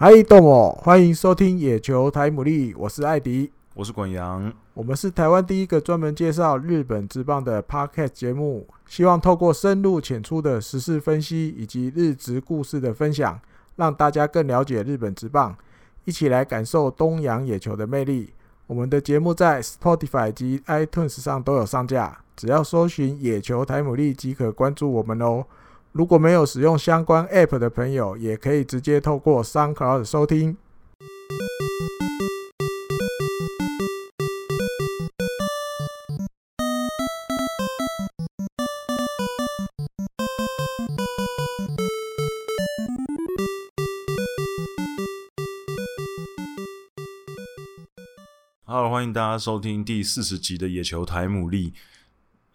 嗨，豆某，欢迎收听野球台姆利，我是艾迪，我是滚阳，我们是台湾第一个专门介绍日本职棒的 Podcast 节目，希望透过深入浅出的时事分析以及日职故事的分享，让大家更了解日本职棒，一起来感受东洋野球的魅力。我们的节目在 Spotify 及 iTunes 上都有上架，只要搜寻野球台姆利即可关注我们哦。如果没有使用相关 App 的朋友，也可以直接透过 SoundCloud 收听。好，欢迎大家收听第四十集的野球台姆利。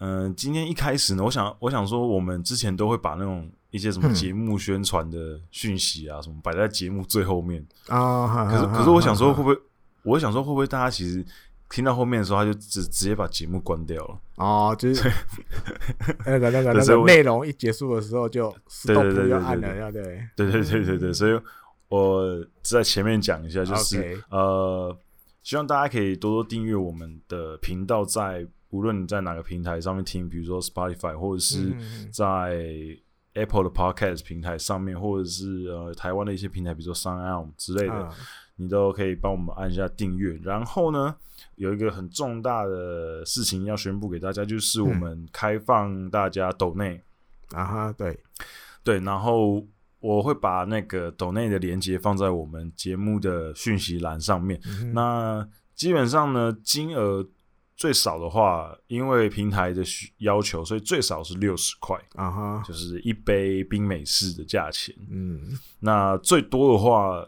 嗯、呃，今天一开始呢，我想我想说，我们之前都会把那种一些什么节目宣传的讯息啊，什么摆在节目最后面啊。可是可是，我想说，会不会？我想说，会不会大家其实听到后面的时候，他就直直接把节目关掉了？哦，就是 那个那个那个内容一结束的时候就就按了，要对对对对对对。所以我在前面讲一下，就是、呃，希望大家可以多多订阅我们的频道，在。无论你在哪个平台上面听，比如说 Spotify，或者是在 Apple 的 Podcast 平台上面，或者是呃台湾的一些平台，比如说 SoundOn 之类的，啊，你都可以帮我们按一下订阅。然后呢，有一个很重大的事情要宣布给大家，就是我们开放大家抖内啊哈，对对，然后我会把那个抖内的连接放在我们节目的讯息栏上面。嗯、那基本上呢，金额。最少的话，因为平台的需要求，所以最少是六十块啊哈，就是一杯冰美式的价钱。嗯，那最多的话，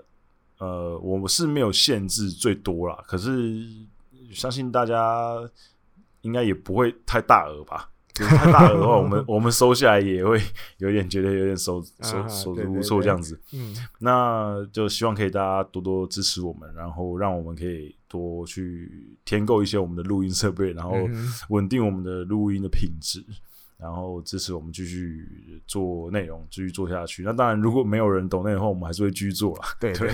呃，我们是没有限制最多啦，可是相信大家应该也不会太大额吧。就太大额的话，我们我们收下来也会 有点觉得有点手手手足无措这样子。嗯，那就希望可以大家多多支持我们，然后让我们可以多去添购一些我们的录音设备，然后稳定我们的录音的品质，然后支持我们继续做内容，继续做下去。那当然，如果没有人懂那的话，我们还是会继续做啦。对对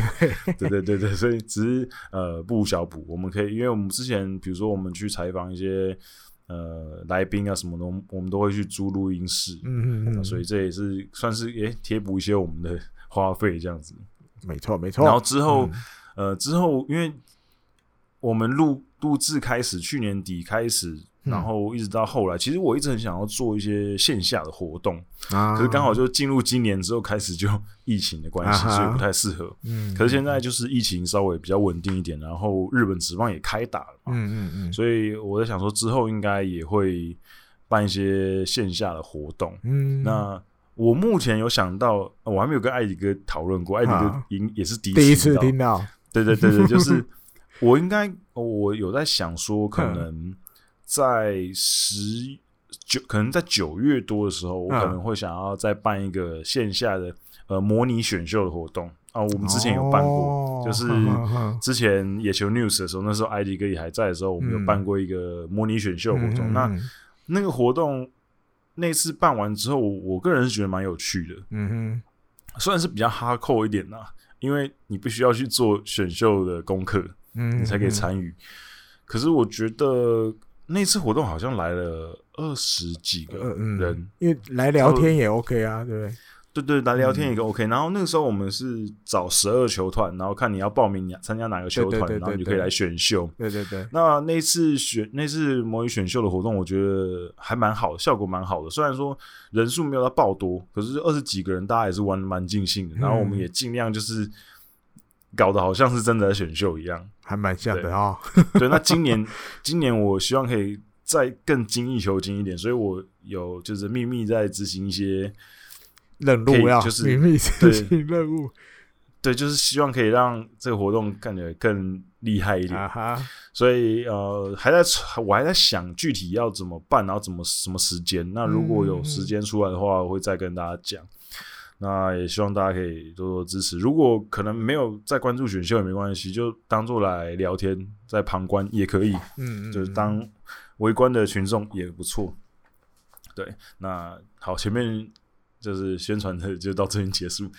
对对对对，所以只是呃不无小补，我们可以，因为我们之前比如说我们去采访一些。呃，来宾啊什么的，我们都会去租录音室，嗯嗯嗯，所以这也是算是也贴补一些我们的花费这样子，没错没错。然后之后，嗯、呃之后，因为我们录录制开始，去年底开始。然后一直到后来，其实我一直很想要做一些线下的活动，啊、可是刚好就进入今年之后开始就 疫情的关系，啊、所以不太适合。嗯，可是现在就是疫情稍微比较稳定一点，然后日本职棒也开打了嘛，嗯嗯嗯，所以我在想说之后应该也会办一些线下的活动。嗯，那我目前有想到，我还没有跟艾迪哥讨论过，艾迪哥也也是第一次，第一次听到，对对对对，就 是我应该我有在想说可能。在十九，可能在九月多的时候，我可能会想要再办一个线下的呃模拟选秀的活动啊。我们之前有办过，哦、就是之前野球 news 的时候，那时候艾迪哥也还在的时候，我们有办过一个模拟选秀活动。嗯、那那个活动那次办完之后，我个人是觉得蛮有趣的。嗯哼，虽然是比较哈扣一点呐，因为你必须要去做选秀的功课，嗯，你才可以参与。可是我觉得。那次活动好像来了二十几个人，嗯，因为来聊天也 OK 啊，对不对？对对，来聊天也 OK。然后那个时候我们是找十二球团，然后看你要报名参加哪个球团，然后你就可以来选秀。对对对。那那次选那次模拟选秀的活动，我觉得还蛮好，效果蛮好的。虽然说人数没有到爆多，可是二十几个人，大家也是玩的蛮尽兴的。然后我们也尽量就是。搞得好像是真的在选秀一样，还蛮像的啊、哦。对，那今年今年我希望可以再更精益求精一点，所以我有就是秘密在执行一些任务，要就是秘密执行任务。对，就是希望可以让这个活动看起来更厉害一点。啊、所以呃，还在我还在想具体要怎么办，然后怎么什么时间。那如果有时间出来的话，嗯、我会再跟大家讲。那也希望大家可以多多支持。如果可能没有在关注选秀也没关系，就当做来聊天，在旁观也可以。嗯，嗯，就是当围观的群众也不错。对，那好，前面就是宣传的就到这边结束。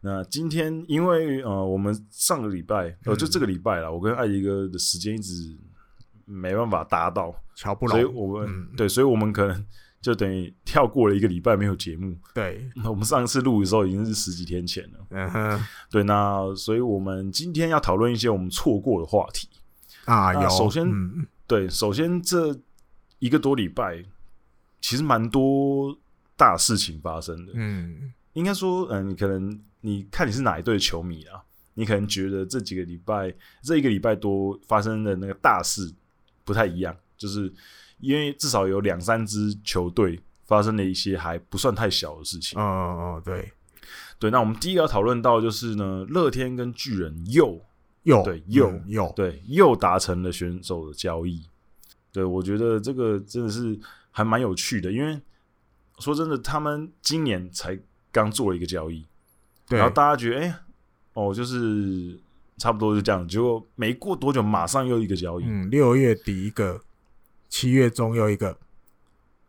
那今天因为呃，我们上个礼拜呃，就这个礼拜啦，我跟艾迪哥的时间一直没办法达到，瞧不拢，所以我们、嗯、对，所以我们可能就等于跳过了一个礼拜没有节目。对，那我们上次录的时候已经是十几天前了。嗯哼，对，那所以我们今天要讨论一些我们错过的话题啊。有，首先，嗯、对，首先这一个多礼拜其实蛮多大事情发生的。嗯，应该说，嗯、呃，你可能。你看你是哪一队球迷啊？你可能觉得这几个礼拜，这一个礼拜多发生的那个大事不太一样，就是因为至少有两三支球队发生了一些还不算太小的事情。哦哦哦，对对。那我们第一个要讨论到就是呢，乐天跟巨人又又对又、嗯、又对又达成了选手的交易。对，我觉得这个真的是还蛮有趣的，因为说真的，他们今年才刚做了一个交易。然后大家觉得，哎、欸，哦，就是差不多就这样。结果没过多久，马上又一个交易。嗯，六月底一个，七月中又一个。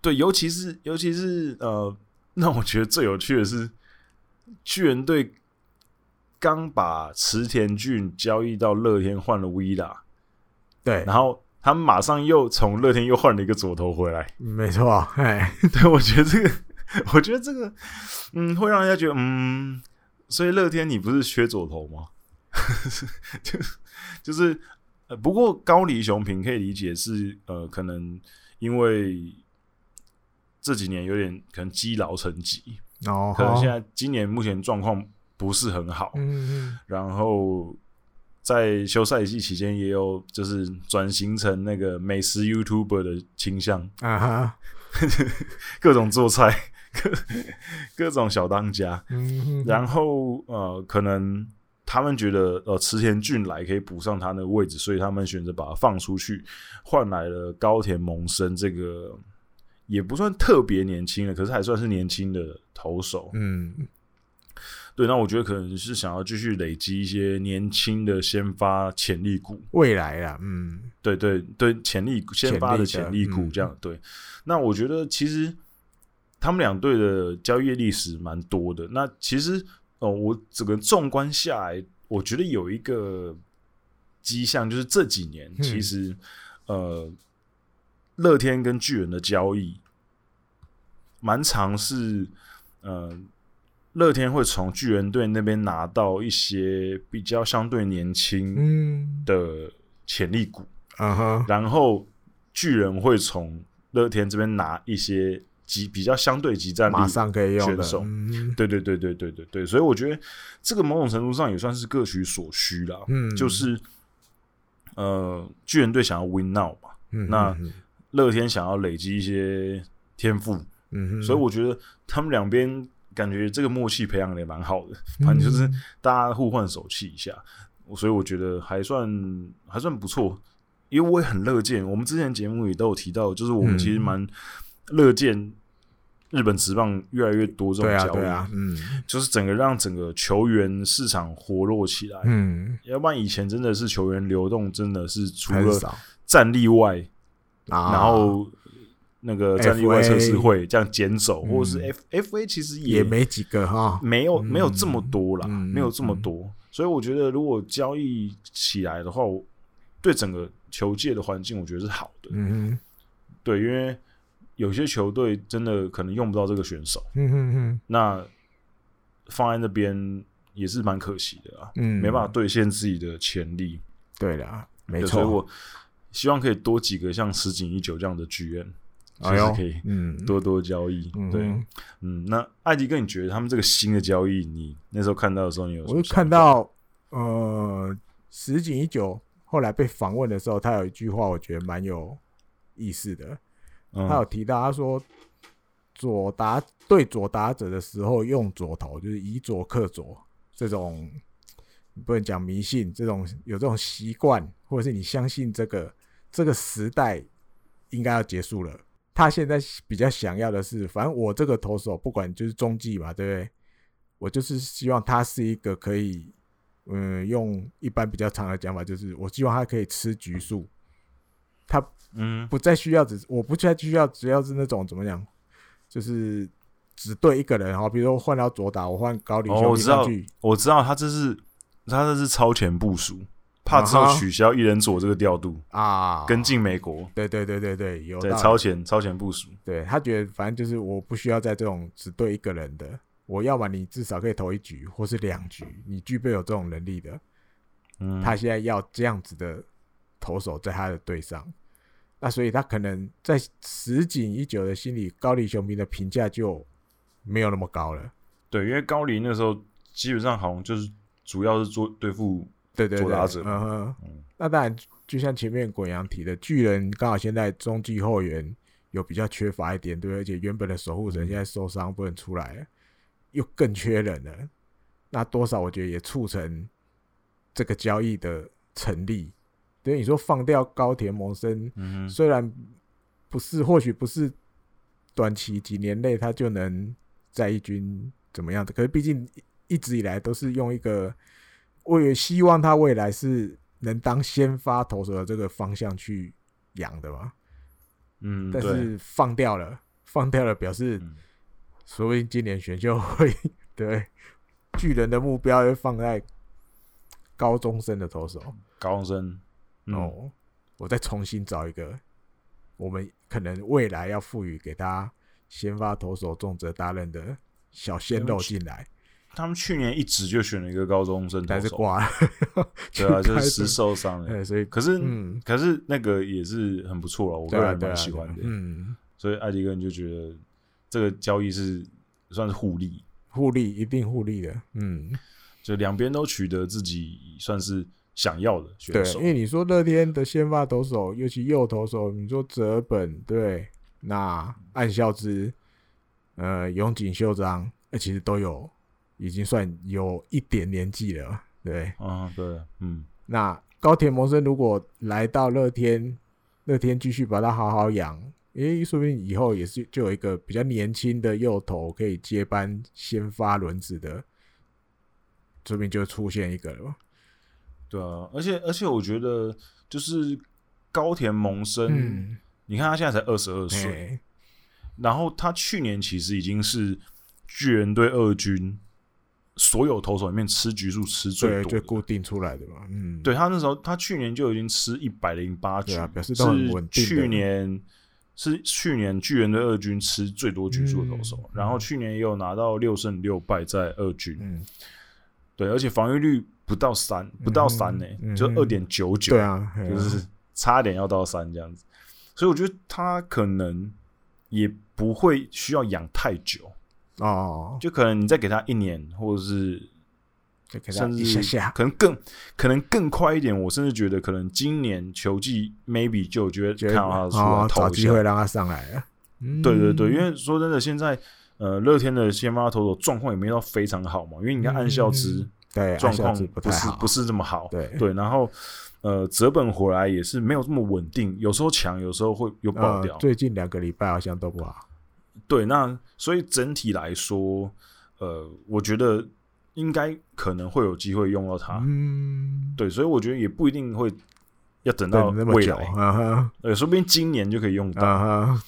对，尤其是尤其是呃，那我觉得最有趣的是，巨人队刚把池田俊交易到乐天，换了 Vida。对，然后他们马上又从乐天又换了一个左投回来。没错，哎，对，我觉得这个，我觉得这个，嗯，会让人家觉得，嗯。所以乐天，你不是缺左投吗？就 就是呃，不过高梨雄平可以理解是呃，可能因为这几年有点可能积劳成疾哦，可能现在今年目前状况不是很好，嗯，然后在休赛季期间也有就是转型成那个美食 YouTuber 的倾向啊哈，各种做菜。各各种小当家，嗯、然后呃，可能他们觉得呃，池田俊来可以补上他那个位置，所以他们选择把他放出去，换来了高田萌生这个也不算特别年轻的，可是还算是年轻的投手。嗯，对，那我觉得可能是想要继续累积一些年轻的先发潜力股，未来啊，嗯，对对对，潜力先发的潜力股这样、嗯、对。那我觉得其实。他们两队的交易历史蛮多的。那其实哦，我整个纵观下来，我觉得有一个迹象，就是这几年其实、嗯、呃，乐天跟巨人的交易蛮常是呃，乐天会从巨人队那边拿到一些比较相对年轻的潜力股，然后巨人会从乐天这边拿一些。级比较相对集战力，马上可以用选手，对对对对对对对，所以我觉得这个某种程度上也算是各取所需啦。嗯，就是呃，巨人队想要 win now 嘛，嗯，那乐天想要累积一些天赋，嗯，所以我觉得他们两边感觉这个默契培养的也蛮好的，反正就是大家互换手气一下，所以我觉得还算还算不错，因为我也很乐见，我们之前节目里都有提到，就是我们其实蛮乐见。日本职棒越来越多这种交易，对啊，对啊，嗯，就是整个让整个球员市场活络起来，嗯，要不然以前真的是球员流动真的是除了战力外，然后那个战力外测试会这样捡走，或者是 F F A 其实也也没几个哈，没有没有这么多啦，没有这么多，所以我觉得如果交易起来的话，对整个球界的环境我觉得是好的，嗯，对，因为。有些球队真的可能用不到这个选手，嗯哼哼，那放在那边也是蛮可惜的啊，嗯，没办法兑现自己的潜力。对的，没错。所以我希望可以多几个像石井一九这样的 GM，就是可以，嗯，多多交易。嗯、对，嗯，那艾迪哥，你觉得他们这个新的交易，你那时候看到的时候，你有？我就看到，呃，石井一九后来被访问的时候，他有一句话，我觉得蛮有意思的。他有提到，他说左打对左打者的时候用左投，就是以左克左这种，不能讲迷信，这种有这种习惯，或者是你相信这个这个时代应该要结束了。他现在比较想要的是，反正我这个投手不管就是中继嘛，对不对？我就是希望他是一个可以，嗯，用一般比较长的讲法，就是我希望他可以吃局数，他。嗯，不再需要只，我不再需要只要是那种怎么讲，就是只对一个人哈，比如说换到左打，我换高里兄弟上去。我知道他这是他这是超前部署，怕之后取消一人左这个调度啊，跟进美国。对对对对对，有对超前超前部署。对他觉得反正就是我不需要在这种只对一个人的，我要么你至少可以投一局或是两局，你具备有这种能力的。嗯，他现在要这样子的投手在他的队上。那所以他可能在石井一久的心里，高梨雄平的评价就没有那么高了。对，因为高梨那时候基本上好像就是主要是做对付对对对打者。嗯哼。那当然，就像前面滚阳提的，巨人刚好现在中继后援有比较缺乏一点，对，而且原本的守护神现在受伤不能出来了，又更缺人了。那多少我觉得也促成这个交易的成立。所以你说放掉高田萌生，嗯、虽然不是，或许不是短期几年内他就能在一军怎么样的，可是毕竟一直以来都是用一个，我也希望他未来是能当先发投手的这个方向去养的嘛。嗯，但是放掉了，放掉了，表示说不定今年选秀会 对巨人的目标会放在高中生的投手，高中生。哦，我再重新找一个，我们可能未来要赋予给他先发投手重责大任的小鲜肉进来。他们去年一直就选了一个高中生但是挂了，对啊，就是时受伤了。所以可是，嗯，可是那个也是很不错了，我个人蛮喜欢的。嗯，所以艾迪根就觉得这个交易是算是互利，互利一定互利的。嗯，就两边都取得自己算是。想要的选手，对，因为你说乐天的先发投手，尤其右投手，你说泽本对，那岸孝之，呃，永井秀章，那其实都有，已经算有一点年纪了，对，啊，对，嗯，那高田萌生如果来到乐天，乐天继续把他好好养，诶，说不定以后也是就有一个比较年轻的右投可以接班先发轮子的，说不定就出现一个了。对啊，而且而且我觉得就是高田萌生，嗯、你看他现在才二十二岁，然后他去年其实已经是巨人队二军所有投手里面吃局数吃最多的，最固定出来的嘛。嗯，对他那时候他去年就已经吃一百零八局，啊，表示都很稳定。去年是去年巨人队二军吃最多局数的投手，嗯、然后去年也有拿到六胜六败在二军。嗯，对，而且防御率。不到三，不到三呢、欸，嗯、就二点九九，对啊，就是差点要到三这样子，所以我觉得他可能也不会需要养太久。哦，就可能你再给他一年，或者是甚至可能更可能更快一点，我甚至觉得可能今年球季 maybe 就觉得看到他出来找机会让他上来了，对对对，因为说真的，现在呃乐天的先发投手状况也没到非常好嘛，因为你看暗笑之。对，状况不是不是这么好。对对，然后呃，折本回来也是没有这么稳定，有时候强，有时候会又爆掉。最近两个礼拜好像都不好。对，那所以整体来说，呃，我觉得应该可能会有机会用到它。嗯，对，所以我觉得也不一定会要等到未来。对，说不定今年就可以用到。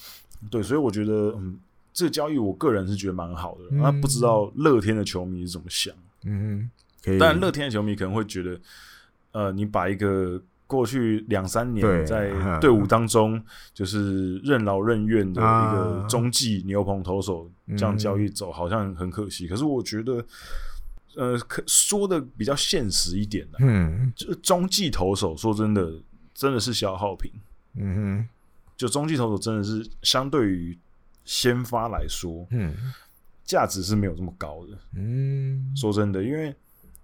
对，所以我觉得嗯，这个交易我个人是觉得蛮好的。那不知道乐天的球迷是怎么想？嗯。但乐天的球迷可能会觉得，呃，你把一个过去两三年在队伍当中就是任劳任怨的一个中继牛棚投手这样交易走，好像很可惜。可是我觉得，呃，可说的比较现实一点的，嗯，就是中继投手说真的，真的是消耗品。嗯哼，就中继投手真的是相对于先发来说，嗯，价值是没有这么高的。嗯，说真的，因为。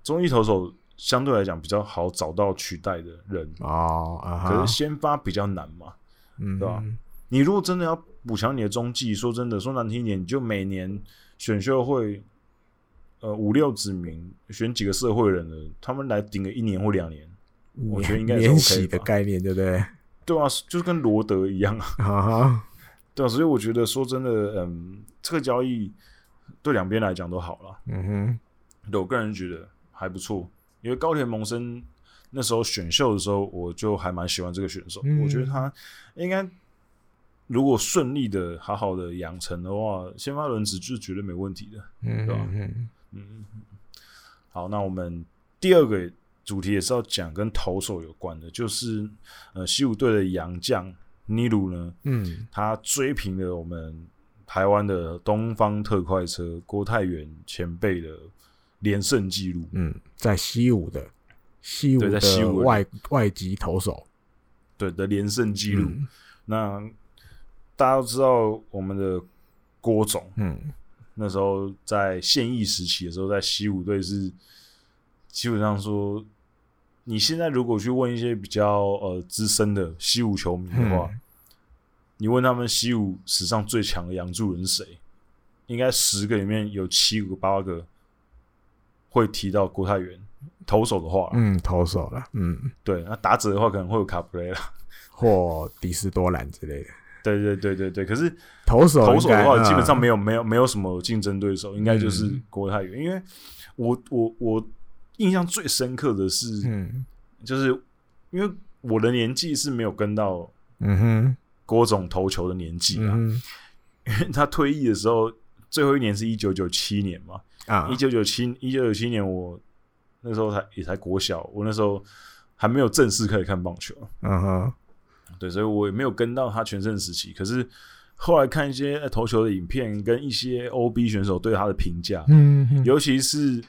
中继投手相对来讲比较好找到取代的人哦，可是先发比较难嘛，嗯，对吧？你如果真的要补强你的中继，说真的，说难听一点，你就每年选秀会呃五六指名选几个社会人的，他们来顶个一年或两年，我觉得应该是 OK 的概念，对不对？对啊，就是跟罗德一样啊，对啊，所以我觉得说真的，嗯，这个交易对两边来讲都好了，嗯哼，对我个人觉得。还不错，因为高田萌生那时候选秀的时候，我就还蛮喜欢这个选手。嗯、我觉得他应该如果顺利的、好好的养成的话，先发轮值就是绝对没问题的，嗯对吧？嗯嗯，好，那我们第二个主题也是要讲跟投手有关的，就是呃，西武队的洋将尼鲁呢，嗯，他追平了我们台湾的东方特快车郭泰源前辈的连胜纪录。嗯，在西武的西武对在西武的。的外外籍投手，对的连胜纪录。嗯。那大家都知道我们的郭总，嗯。那时候在现役时期的时候，在西武队是基本上说，你现在如果去问一些比较呃资深的西武球迷的话，嗯。你问他们西武史上最强的杨助人是谁，应该十个里面有七个八个会提到郭泰源。投手的话，嗯，投手了，嗯，对，那打者的话可能会有卡布雷拉，或迪斯多兰之类的。对对对对对。可是投手投手的话，基本上没有，有没有没有什么竞争对手，应该就是郭泰源。因为我我我印象最深刻的是，嗯。就是因为我的年纪是没有跟到嗯哼，郭总投球的年纪啊，嗯因为他退役的时候，最后一年是一九九七年嘛，哼啊。一，九九七一九九七年我那时候才也才国小，我那时候还没有正式可以看棒球，嗯哼，对，所以我也没有跟到他全盛时期。可是后来看一些呃投球的影片，跟一些 OB 选手对他的评价，嗯哼，尤其是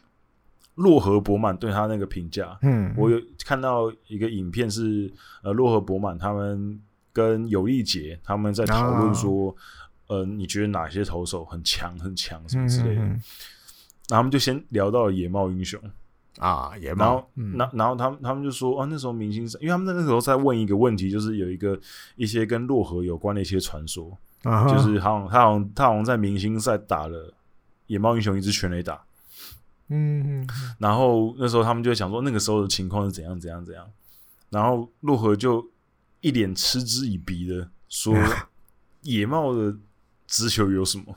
洛河博满对他那个评价，嗯，我有看到一个影片是呃洛河博满他们跟有力杰他们在讨论说，呃，你觉得哪些投手很强很强什么之类的，嗯然后他们就先聊到了野猫英雄。啊，野然后，，然然后他们他们就说，啊，那时候明星赛，因为他们那时候在问一个问题，就是有一个一些跟洛河有关的一些传说，啊哈。就是好像他好像他好像在明星赛打了野猫英雄一支全垒打，嗯嗯然后那时候他们就想说，那个时候的情况是怎样怎样怎样，然后洛河就一脸嗤之以鼻的说，野猫的直球有什么？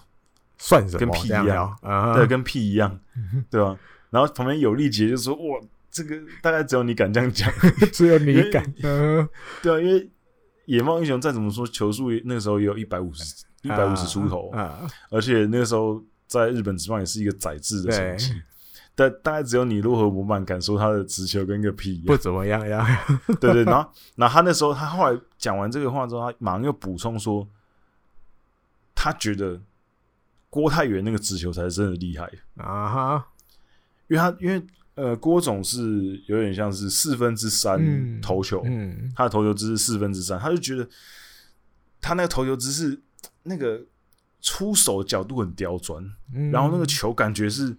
算什么？跟屁一样对，跟屁一样，对吧？然后旁边有力杰就说，哇，这个大概只有你敢这样讲。只有你敢，嗯对啊，因为野猫英雄再怎么说球速那个时候也有一百五十一百五十出头，啊，而且那个时候在日本职棒也是一个宰制的成绩。但大概只有你如何不满敢说他的直球跟个屁一样，不怎么样呀，对对。然后，然后他那时候他后来讲完这个话之后，他马上又补充说，他觉得郭泰源那个直球才是真的厉害，啊哈，因为他因为呃郭总是有点像是四分之三嗯投球，嗯。他的投球姿势四分之三，他就觉得他那个投球姿势那个出手角度很刁钻，嗯，然后那个球感觉是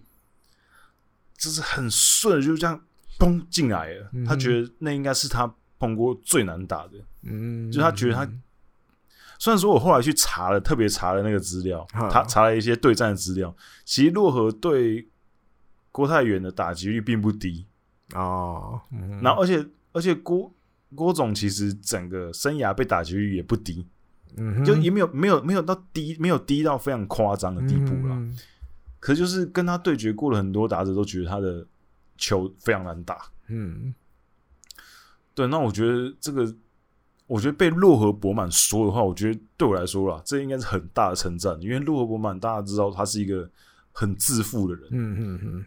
就是很顺，就这样嘣进来了。嗯。他觉得那应该是他碰过最难打的，嗯，就他觉得他虽然说我后来去查了，特别查了那个资料，哈。他查了一些对战的资料，其实洛河对郭泰源的打击率并不低，哦，嗯。然后而且而且郭郭总其实整个生涯被打击率也不低。嗯就也没有没有没有到低，没有低到非常夸张的地步啦。嗯。可是就是跟他对决过了很多打者，都觉得他的球非常难打。嗯。对，那我觉得这个，我觉得被洛河博满说的话，我觉得对我来说啦，这应该是很大的称赞，因为洛河博满大家知道他是一个很自负的人，嗯嗯嗯。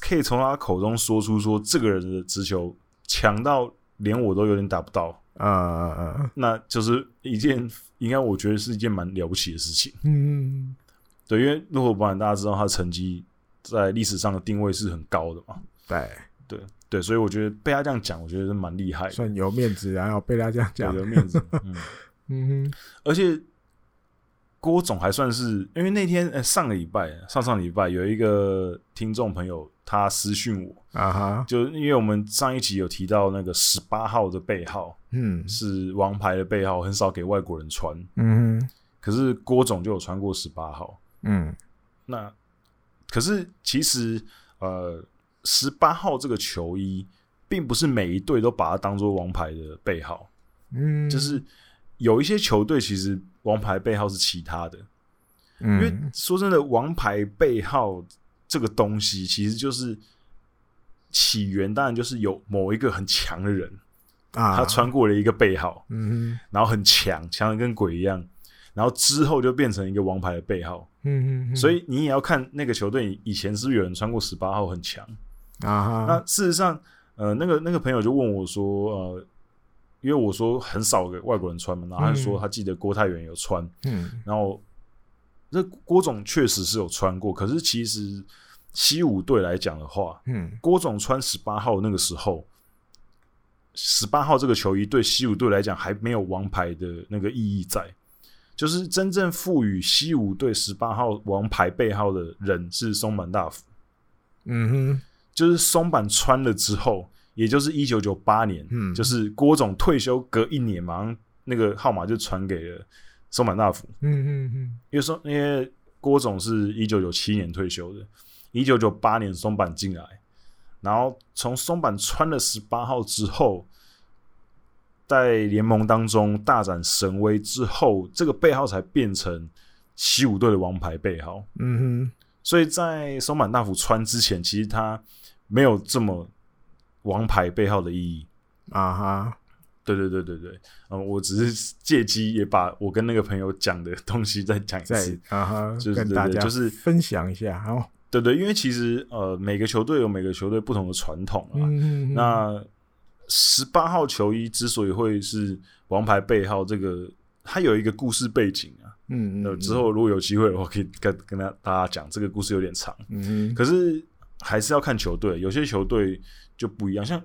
可以从他口中说出说这个人的直球强到连我都有点打不到，啊啊那就是一件应该我觉得是一件蛮了不起的事情。嗯嗯。对，因为洛河博满大家知道他的成绩在历史上的定位是很高的嘛，对，对对，所以我觉得被他这样讲，我觉得是蛮厉害的，算有面子，然后被他这样有讲，有面子。嗯，嗯哼而且郭总还算是，因为那天呃上个礼拜上上礼拜有一个听众朋友他私讯我，啊哈，就因为我们上一集有提到那个十八号的背号嗯是王牌的背号，很少给外国人穿，嗯哼可是郭总就有穿过十八号。嗯那可是其实呃，十八号这个球衣，并不是每一队都把它当做王牌的背号，嗯，就是有一些球队其实王牌背号是其他的。嗯。因为说真的，王牌背号这个东西，其实就是起源，当然就是有某一个很强的人，啊，他穿过了一个背号，嗯然后很强，强的跟鬼一样，然后之后就变成一个王牌的背号，嗯嗯，所以你也要看那个球队以前是不是有人穿过十八号很强啊。那事实上，呃，那个那个朋友就问我说，呃，因为我说很少给外国人穿嘛，然后他说他记得郭泰源有穿，嗯，然后这郭总确实是有穿过，可是其实西武队来讲的话，嗯，郭总穿十八号那个时候。十八号这个球衣对西武队来讲还没有王牌的那个意义在，就是真正赋予西武队十八号王牌背号的人是松坂大辅。嗯哼，就是松坂穿了之后，也就是一九九八年，嗯，就是郭总退休隔一年，马上那个号码就传给了松坂大辅。嗯嗯嗯，因为说因为郭总是一九九七年退休的，一九九八年松坂进来。然后从松坂穿了十八号之后，在联盟当中大展神威之后，这个背号才变成西武队的王牌背号。嗯哼，所以在松坂大辅穿之前，其实他没有这么王牌背号的意义啊哈。对对对对对，嗯，我只是借机也把我跟那个朋友讲的东西再讲一次啊哈，就是跟大家就是分享一下哦。对对，因为其实呃，每个球队有每个球队不同的传统啊。嗯嗯、那十八号球衣之所以会是王牌背号，这个它有一个故事背景啊。嗯嗯。之后如果有机会的话，可以跟跟他大家讲这个故事有点长。嗯。可是还是要看球队，有些球队就不一样。像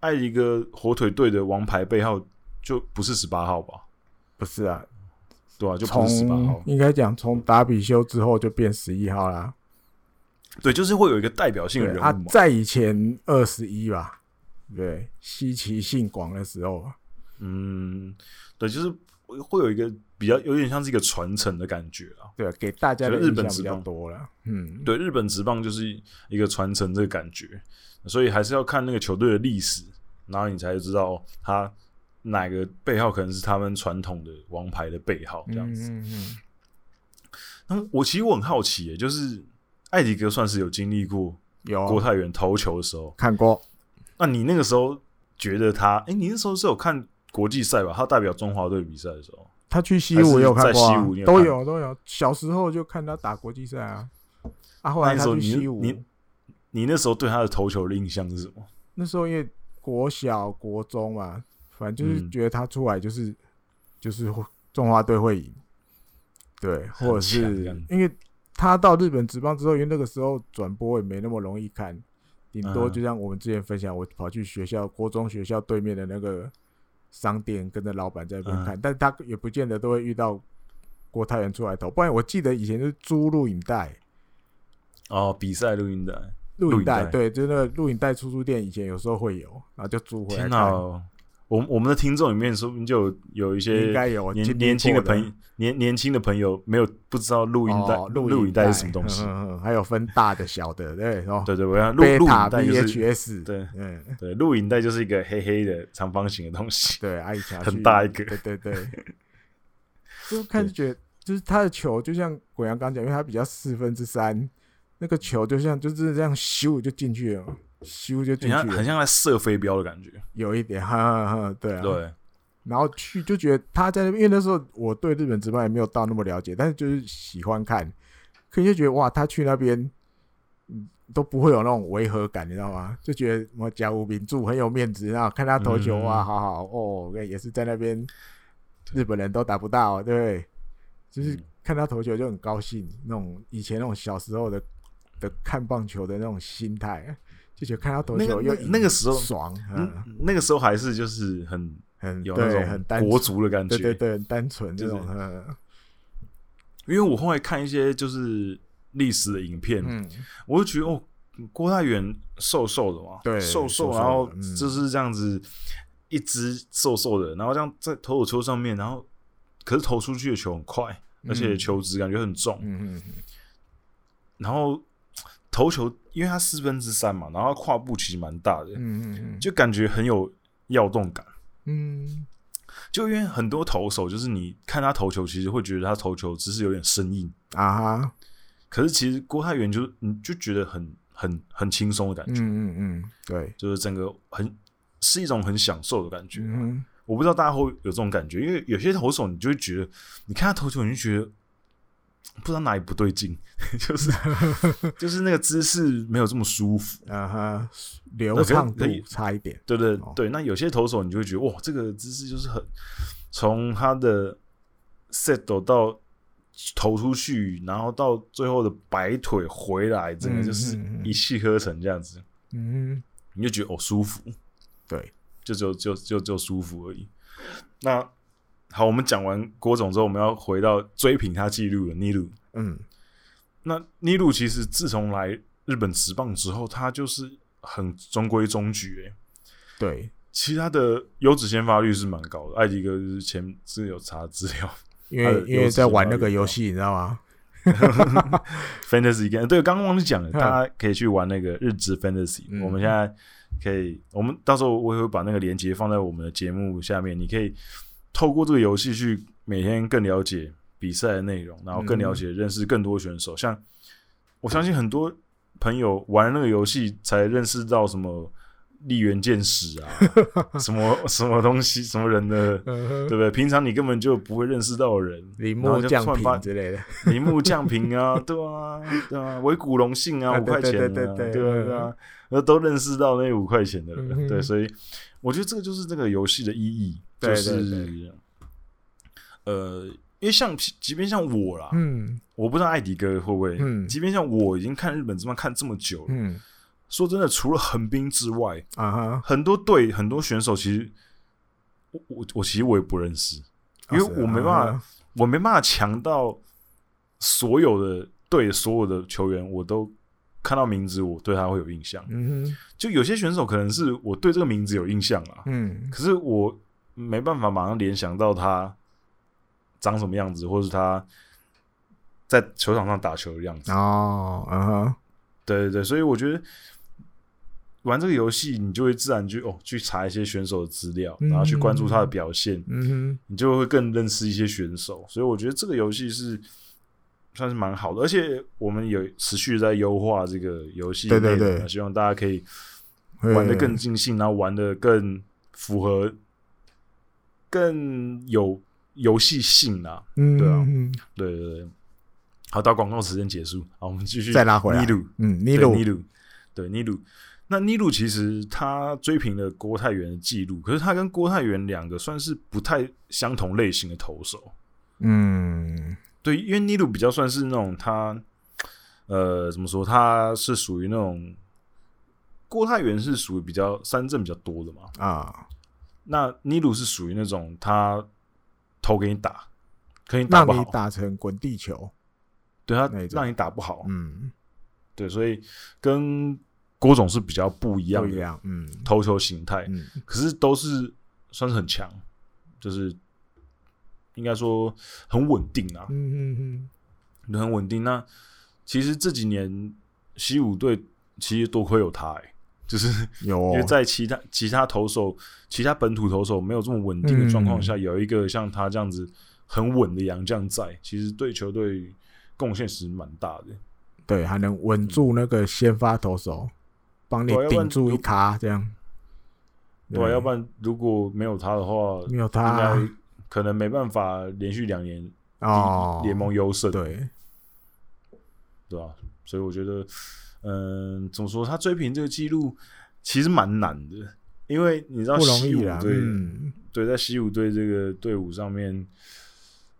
爱一个火腿队的王牌背号就不是十八号吧？不是啊，对啊，就不是十八号。应该讲从达比修之后就变十一号啦。对，就是会有一个代表性的人物嘛。啊，在以前二十一吧，对，稀奇性广的时候，嗯，对，就是会有一个比较有点像是一个传承的感觉啊。对，给大家的日本直棒多了。嗯，对，日本直棒就是一个传承这个感觉，所以还是要看那个球队的历史，然后你才知道他哪个背号可能是他们传统的王牌的背号这样子。嗯嗯嗯。那我其实我很好奇，耶，就是。艾迪哥算是有经历过有郭泰源投球的时候看过，那你那个时候觉得他？哎、欸，你那时候是有看国际赛吧？他代表中华队比赛的时候，他去西武也有看过、啊，西武有都有都有。小时候就看他打国际赛啊。啊，后来他去西武，你你，你那时候对他的投球的印象是什么？那时候因为国小国中嘛，反正就是觉得他出来就是、嗯、就是中华队会赢，对，或者是因为。他到日本职棒之后，因为那个时候转播也没那么容易看，顶多就像我们之前分享，我跑去学校、国中学校对面的那个商店，跟着老板在那边看，但是他也不见得都会遇到郭泰源出来投，不然我记得以前是租录影带，哦，比赛录影带，录影带，对，就那个录影带出租店以前有时候会有，然后就租回来看。我我们的听众里面说不定就有有一些年年轻的朋友，年年轻的朋友没有不知道录音带录录影带是什么东西，还有分大的小的，对哦，对对，我要录录影带就是 VHS，对，嗯。对，录影带就是一个黑黑的长方形的东西，对，阿姨强很大一个，对对对，就开始觉得就是他的球就像鬼阳刚讲，因为他比较四分之三，那个球就像就是这样咻就进去了。修就进去，很像在射飞镖的感觉，有一点，哈哈哈，对啊，对。然后去就觉得他在那边，因为那时候我对日本职棒也没有到那么了解，但是就是喜欢看，可以就觉得哇，他去那边，都不会有那种违和感，你知道吗？就觉得我甲午名著很有面子，然后看他投球哇，嗯、好好哦，也是在那边，日本人都打不到，对不对？就是看他投球就很高兴，那种以前那种小时候的的看棒球的那种心态。就觉得看到投球又那个时候爽，嗯，那个时候还是就是很很有那种很国足的感觉，对对对，很单纯这种。因为我后来看一些就是历史的影片，我就觉得哦，郭泰源瘦瘦的嘛，对，瘦瘦，然后就是这样子一只瘦瘦的，然后这样在投手球上面，然后可是投出去的球很快，而且球质感觉很重，嗯嗯，然后。投球，因为他四分之三嘛，然后他跨步其实蛮大的，嗯嗯嗯，就感觉很有要动感，嗯，就因为很多投手，就是你看他投球，其实会觉得他投球只是有点生硬。啊哈，可是其实郭泰源就你就觉得很很很轻松的感觉，嗯嗯嗯，对，就是整个很是一种很享受的感觉。嗯，我不知道大家会有这种感觉，因为有些投手你就会觉得，你看他投球，你就觉得不知道哪里不对劲，就是 就是那个姿势没有这么舒服，啊哈，流畅度差一点。对对对，那有些投手你就会觉得，哇，这个姿势就是很从他的 set 到。投出去，然后到最后的摆腿回来，真的就是一气呵成这样子。嗯，你就觉得哦舒服，对，就就就就就舒服而已。那好，我们讲完郭总之后，我们要回到追平他记录的尼鲁。嗯，那尼鲁其实自从来日本职棒之后，他就是很中规中矩。哎，对，其他的优质先发率是蛮高的。艾迪哥就是前是有查资料。因为因为在玩那个游戏，你知道吗？Fantasy game 对，刚刚忘记讲了，大家可以去玩那个日职 Fantasy。我们现在可以，我们到时候我也会把那个链接放在我们的节目下面，你可以透过这个游戏去每天更了解比赛的内容，然后更了解认识更多选手。像我相信很多朋友玩那个游戏才认识到什么。立原健史啊，什么什么东西，什么人的，对不对？平常你根本就不会认识到的人，铃木降平之类的，铃木将平啊，对啊，对啊，维古隆信啊，五块钱的，对啊，对啊，那都认识到那五块钱的人，对，所以我觉得这个就是这个游戏的意义，就是，呃，因为像即便像我啦，嗯，我不知道艾迪哥会不会，嗯，即便像我已经看日本职棒看这么久了，嗯。说真的，除了横滨之外，啊哈，很多队很多选手，其实我我我其实我也不认识，因为我没办法，我没办法强到所有的队所有的球员，我都看到名字，我对他会有印象。嗯哼，就有些选手可能是我对这个名字有印象啊，嗯，可是我没办法马上联想到他长什么样子，或是他在球场上打球的样子。哦，嗯哼，对对对，所以我觉得。玩这个游戏，你就会自然去哦，去查一些选手的资料，然后去关注他的表现，嗯哼，你就会更认识一些选手。所以我觉得这个游戏是算是蛮好的，而且我们有持续在优化这个游戏，对对对，希望大家可以玩的更尽兴，然后玩的更符合、更有游戏性啊，嗯，对啊，对对对。好，到广告时间结束，好，我们继续再拉回来。尼鲁，嗯，尼鲁，尼鲁，对，尼鲁。那尼鲁其实他追平了郭泰元的记录，可是他跟郭泰元两个算是不太相同类型的投手。嗯，对，因为尼鲁比较算是那种他，呃，怎么说？他是属于那种郭泰元是属于比较三振比较多的嘛。啊，那尼鲁是属于那种他投给你打，可以打不好，你打成滚地球，对他让你打不好。嗯，对，所以跟。郭总是比较不一样的，嗯，投球形态，嗯，可是都是算是很强，就是应该说很稳定啊，嗯嗯嗯，很稳定。那其实这几年西武队其实多亏有他，哎，就是有，因为在其他其他投手、其他本土投手没有这么稳定的状况下，有一个像他这样子很稳的洋将在，其实对球队贡献是蛮大的。对，还能稳住那个先发投手。帮你顶住一卡，这样。对，要不然如果没有他的话，没有他，可能没办法连续两年哦联盟优胜。对，对吧？所以我觉得，嗯，怎么说？他追平这个记录其实蛮难的，因为你知道西武队，对，在西武队这个队伍上面，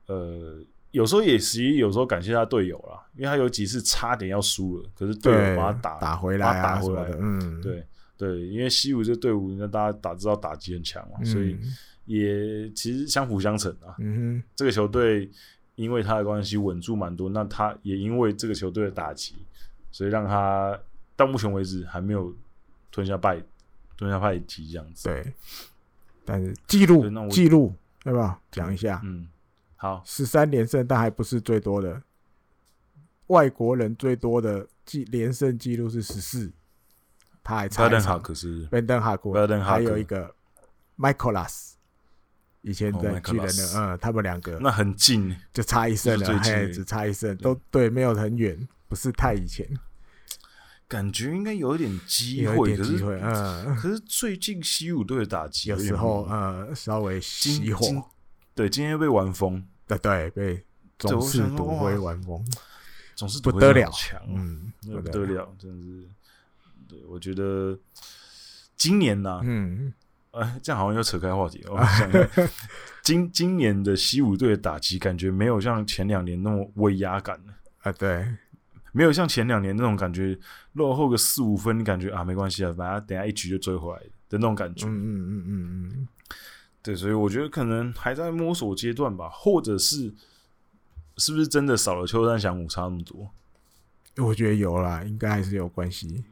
呃。有时候也实际，有时候感谢他队友啦，因为他有几次差点要输了，可是队友把他打打回来，打回来的。嗯，对对，因为西武这队伍，那大家打知道打击很强嘛，嗯、所以也其实相辅相成啊。嗯哼，这个球队因为他的关系稳住蛮多，那他也因为这个球队的打击，所以让他到目前为止还没有吞下败吞下败绩这样子。对，但是记录记录对吧？讲一下，嗯。好，十三连胜，但还不是最多的。外国人最多的记连胜记录是十四，他还差一场。可是本登哈库，还有一个 Michaelas，以前的巨人的，嗯，他们两个那很近，就差一胜了，嘿，只差一胜，都对，没有很远，不是太以前。感觉应该有一点机会，可是嗯，可是最近西武队的打击有时候呃稍微熄火，对，今天被玩疯，对对，被总是夺回玩疯，总是不得了强，嗯，不得了，真是，对，我觉得今年呢，嗯，哎，这样好像又扯开话题了，我想想，今今年的西武队的打击感觉没有像前两年那么威压感了，啊，对。没有像前两年那种感觉，落后个四五分，你感觉啊没关系啊，反正等下一局就追回来的那种感觉。嗯嗯嗯嗯嗯，对，所以我觉得可能还在摸索阶段吧，或者是是不是真的少了秋山翔五差那么多？我觉得有啦，应该还是有关系。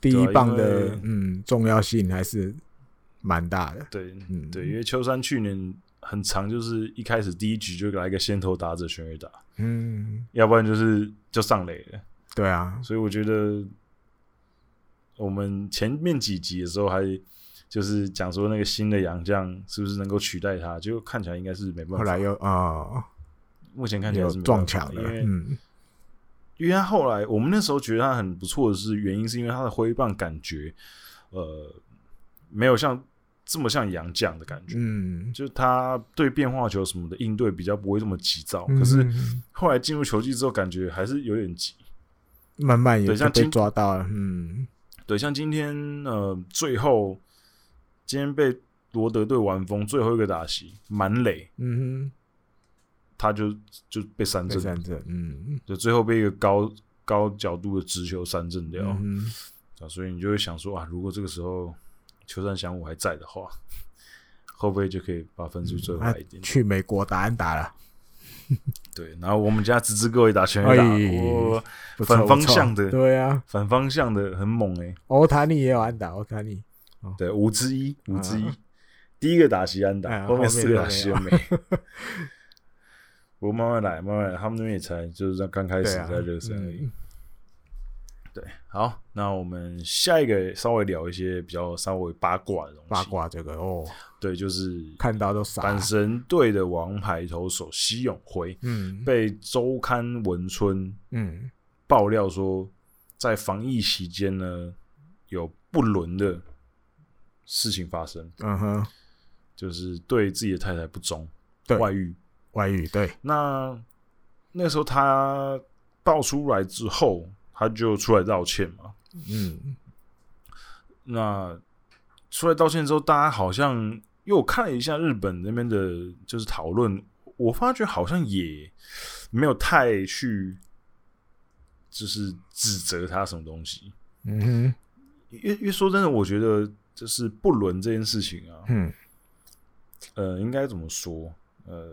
第一棒的嗯重要性还是蛮大的。对，嗯对，因为秋山去年很长，就是一开始第一局就来一个先头打者全垒打。嗯，要不然就是就上垒了。对啊，所以我觉得我们前面几集的时候还就是讲说那个新的洋将是不是能够取代他，就看起来应该是没办法。后来又啊，呃、目前看起来是撞墙了，因为、嗯、因为他后来我们那时候觉得他很不错的是原因是因为他的挥棒感觉呃没有像。这么像洋将的感觉，嗯，就是他对变化球什么的应对比较不会这么急躁，嗯、可是后来进入球季之后，感觉还是有点急，慢慢也像被抓到了，嗯，对，像今天呃，最后今天被罗德队完封最后一个打席满垒，嗯哼，他就就被三振，三振，嗯，就最后被一个高高角度的直球三振掉，嗯啊，所以你就会想说啊，如果这个时候。秋山翔武还在的话，会不会就可以把分数追回来一点？去美国打安打了，对。然后我们家直之哥也打全垒打，我、哎、反方向的，对啊，反方向的很猛哎、欸。欧塔尼也有安打，欧塔尼，对，五之一，五之一，第一个打西安打，哎、后面四个打席都没。不过慢慢来，慢慢来，他们那边也才就是在刚开始在热身而已。对，好，那我们下一个稍微聊一些比较稍微八卦的东西。八卦这个哦，对，就是看到都傻。阪神队的王牌投手西永辉，嗯，被周刊文春嗯爆料说，在防疫期间呢有不伦的事情发生。嗯哼，就是对自己的太太不忠，对，外遇，外遇。对，那那时候他爆出来之后。他就出来道歉嘛，嗯，那出来道歉之后，大家好像因为我看了一下日本那边的，就是讨论，我发觉好像也没有太去，就是指责他什么东西，嗯哼，因为因为说真的，我觉得就是不伦这件事情啊，嗯，呃，应该怎么说？呃，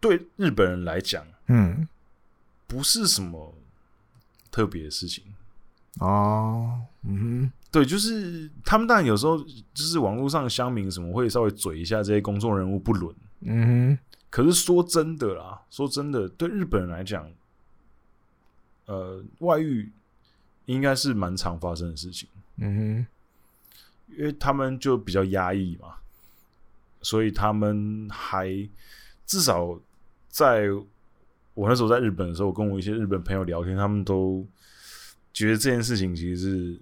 对日本人来讲，嗯。不是什么特别的事情。哦，嗯哼，对，就是他们当然有时候就是网络上乡民什么会稍微嘴一下这些公众人物不伦，嗯哼，可是说真的啦，说真的，对日本人来讲，呃，外遇应该是蛮常发生的事情，嗯哼，因为他们就比较压抑嘛，所以他们还至少在。我那时候在日本的时候，我跟我一些日本朋友聊天，他们都觉得这件事情其实是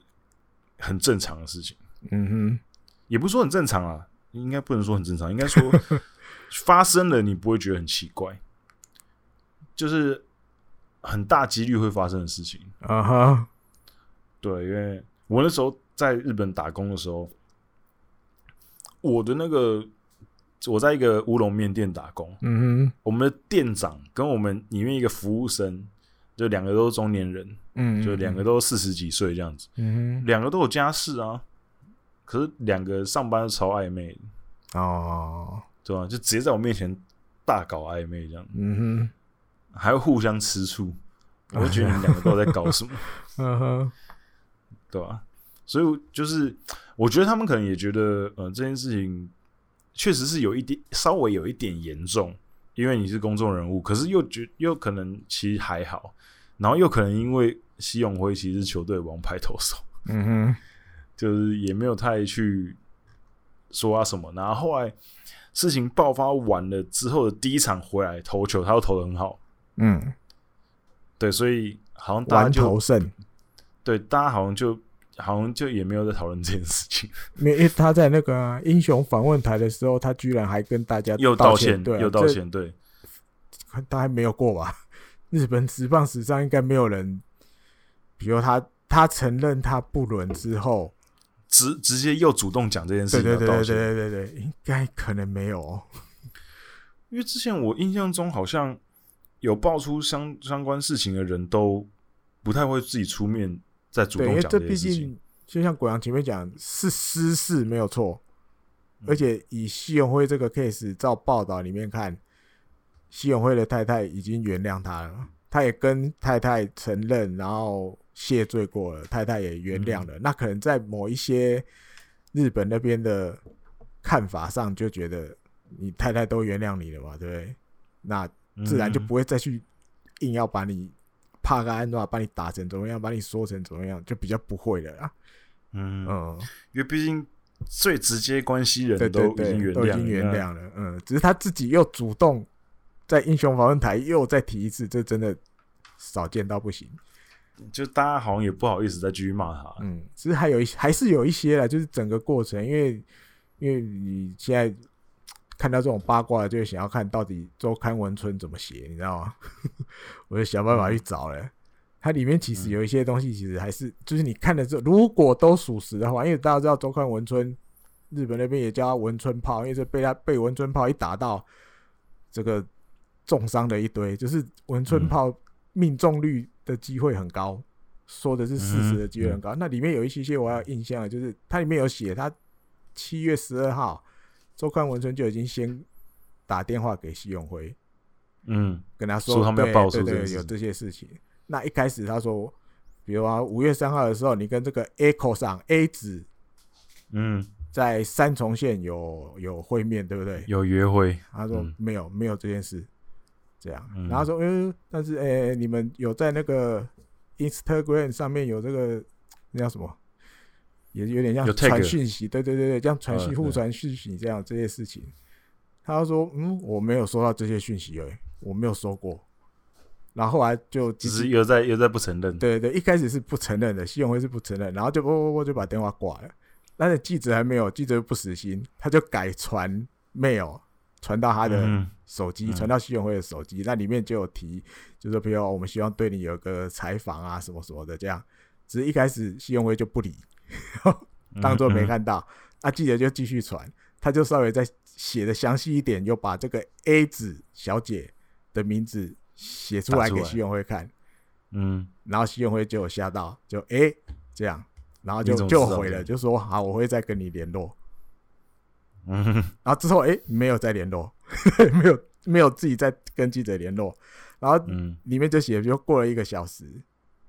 很正常的事情。嗯哼，也不是说很正常啊，应该不能说很正常，应该说 发生了你不会觉得很奇怪，就是很大几率会发生的事情。啊哈，对，因为我那时候在日本打工的时候，我的那个。我在一个乌龙面店打工，嗯哼，我们的店长跟我们里面一个服务生，就两个都是中年人，嗯，嗯，就两个都四十几岁这样子，嗯哼，两个都有家室啊，可是两个上班超暧昧哦，对吧？就直接在我面前大搞暧昧这样，嗯哼，还会互相吃醋，我就觉得你们两个都在搞什么，嗯哼，对吧？所以就是我觉得他们可能也觉得，呃，这件事情。确实是有一点，稍微有一点严重，因为你是公众人物，可是又觉又可能其实还好，然后又可能因为西永辉其实是球队王牌投手，嗯哼，就是也没有太去说啊什么，然后后来事情爆发完了之后的第一场回来投球，他又投的很好，嗯，对，所以好像大家就头胜，对，大家好像就好像就也没有在讨论这件事情。没，因为他在那个英雄访问台的时候，他居然还跟大家又道歉，对、啊，又道歉，对，他还没有过吧？日本职棒史上应该没有人，比如他，他承认他不伦之后，直直接又主动讲这件事情，对对对对对对对，应该可能没有。因为之前我印象中好像有爆出相相关事情的人都不太会自己出面再主动讲这件事情。就像果阳前面讲，是私事没有错，而且以西永辉这个 case 照报道里面看，西永辉的太太已经原谅他了，他也跟太太承认，然后谢罪过了，太太也原谅了。那可能在某一些日本那边的看法上，就觉得。你太太都原谅你了嘛，对不对？那自然就不会再去硬要把你帕个安诺把你打成怎么样，把你说成怎么样，就比较不会了啦。嗯嗯，因为毕竟最直接关系人都已经原谅了，都已经原谅了。嗯，只是他自己又主动在英雄访问台又再提一次，这真的少见到不行。就大家好像也不好意思再继续骂他。嗯，其实还有一还是有一些啦，就是整个过程，因为因为你现在。看到这种八卦，就想要看到底周刊文春怎么写，你知道吗？我就想办法去找了。它里面其实有一些东西，其实还是就是你看的这，如果都属实的话，因为大家知道周刊文春，日本那边也叫他文春炮，因为这被他被文春炮一打到，这个重伤的一堆，就是文春炮命中率的机会很高，说的是事实的机会很高。那里面有一些些我要印象，就是它里面有写，他七月十二号。周刊文春就已经先打电话给西永辉，嗯，跟他说，说他们要报出对对对，有这些事情。那一开始他说，比如啊，五月三号的时候，你跟这个 Echo 上 A 子，嗯，在三重县有有会面，对不对？有约会。他说没有，没有这件事。这样，嗯、然后说，嗯，但是，哎、欸，你们有在那个 Instagram 上面有这个那叫什么？也有点像传讯息，对对对对，这样传讯互传讯息这样这些事情，他说：“嗯，我没有收到这些讯息诶，我没有收过。”然后后来就只是又在又在不承认，对对，一开始是不承认的，西永辉是不承认，然后就啵啵啵就把电话挂了。但是记者还没有，记者不死心，他就改传 mail 传到他的手机，传到西永辉的手机，那里面就有提，就是说比如我们希望对你有个采访啊什么什么的这样。只是一开始西永辉就不理。当做没看到，啊记者就继续传，他就稍微再写的详细一点，又把这个 A 子小姐的名字写出来给徐永辉看，嗯，然后徐永辉就有吓到，就哎、欸、这样，然后就就回了，就说好，我会再跟你联络，嗯，然后之后哎、欸、没有再联络，没有没有自己再跟记者联络，然后里面就写就过了一个小时，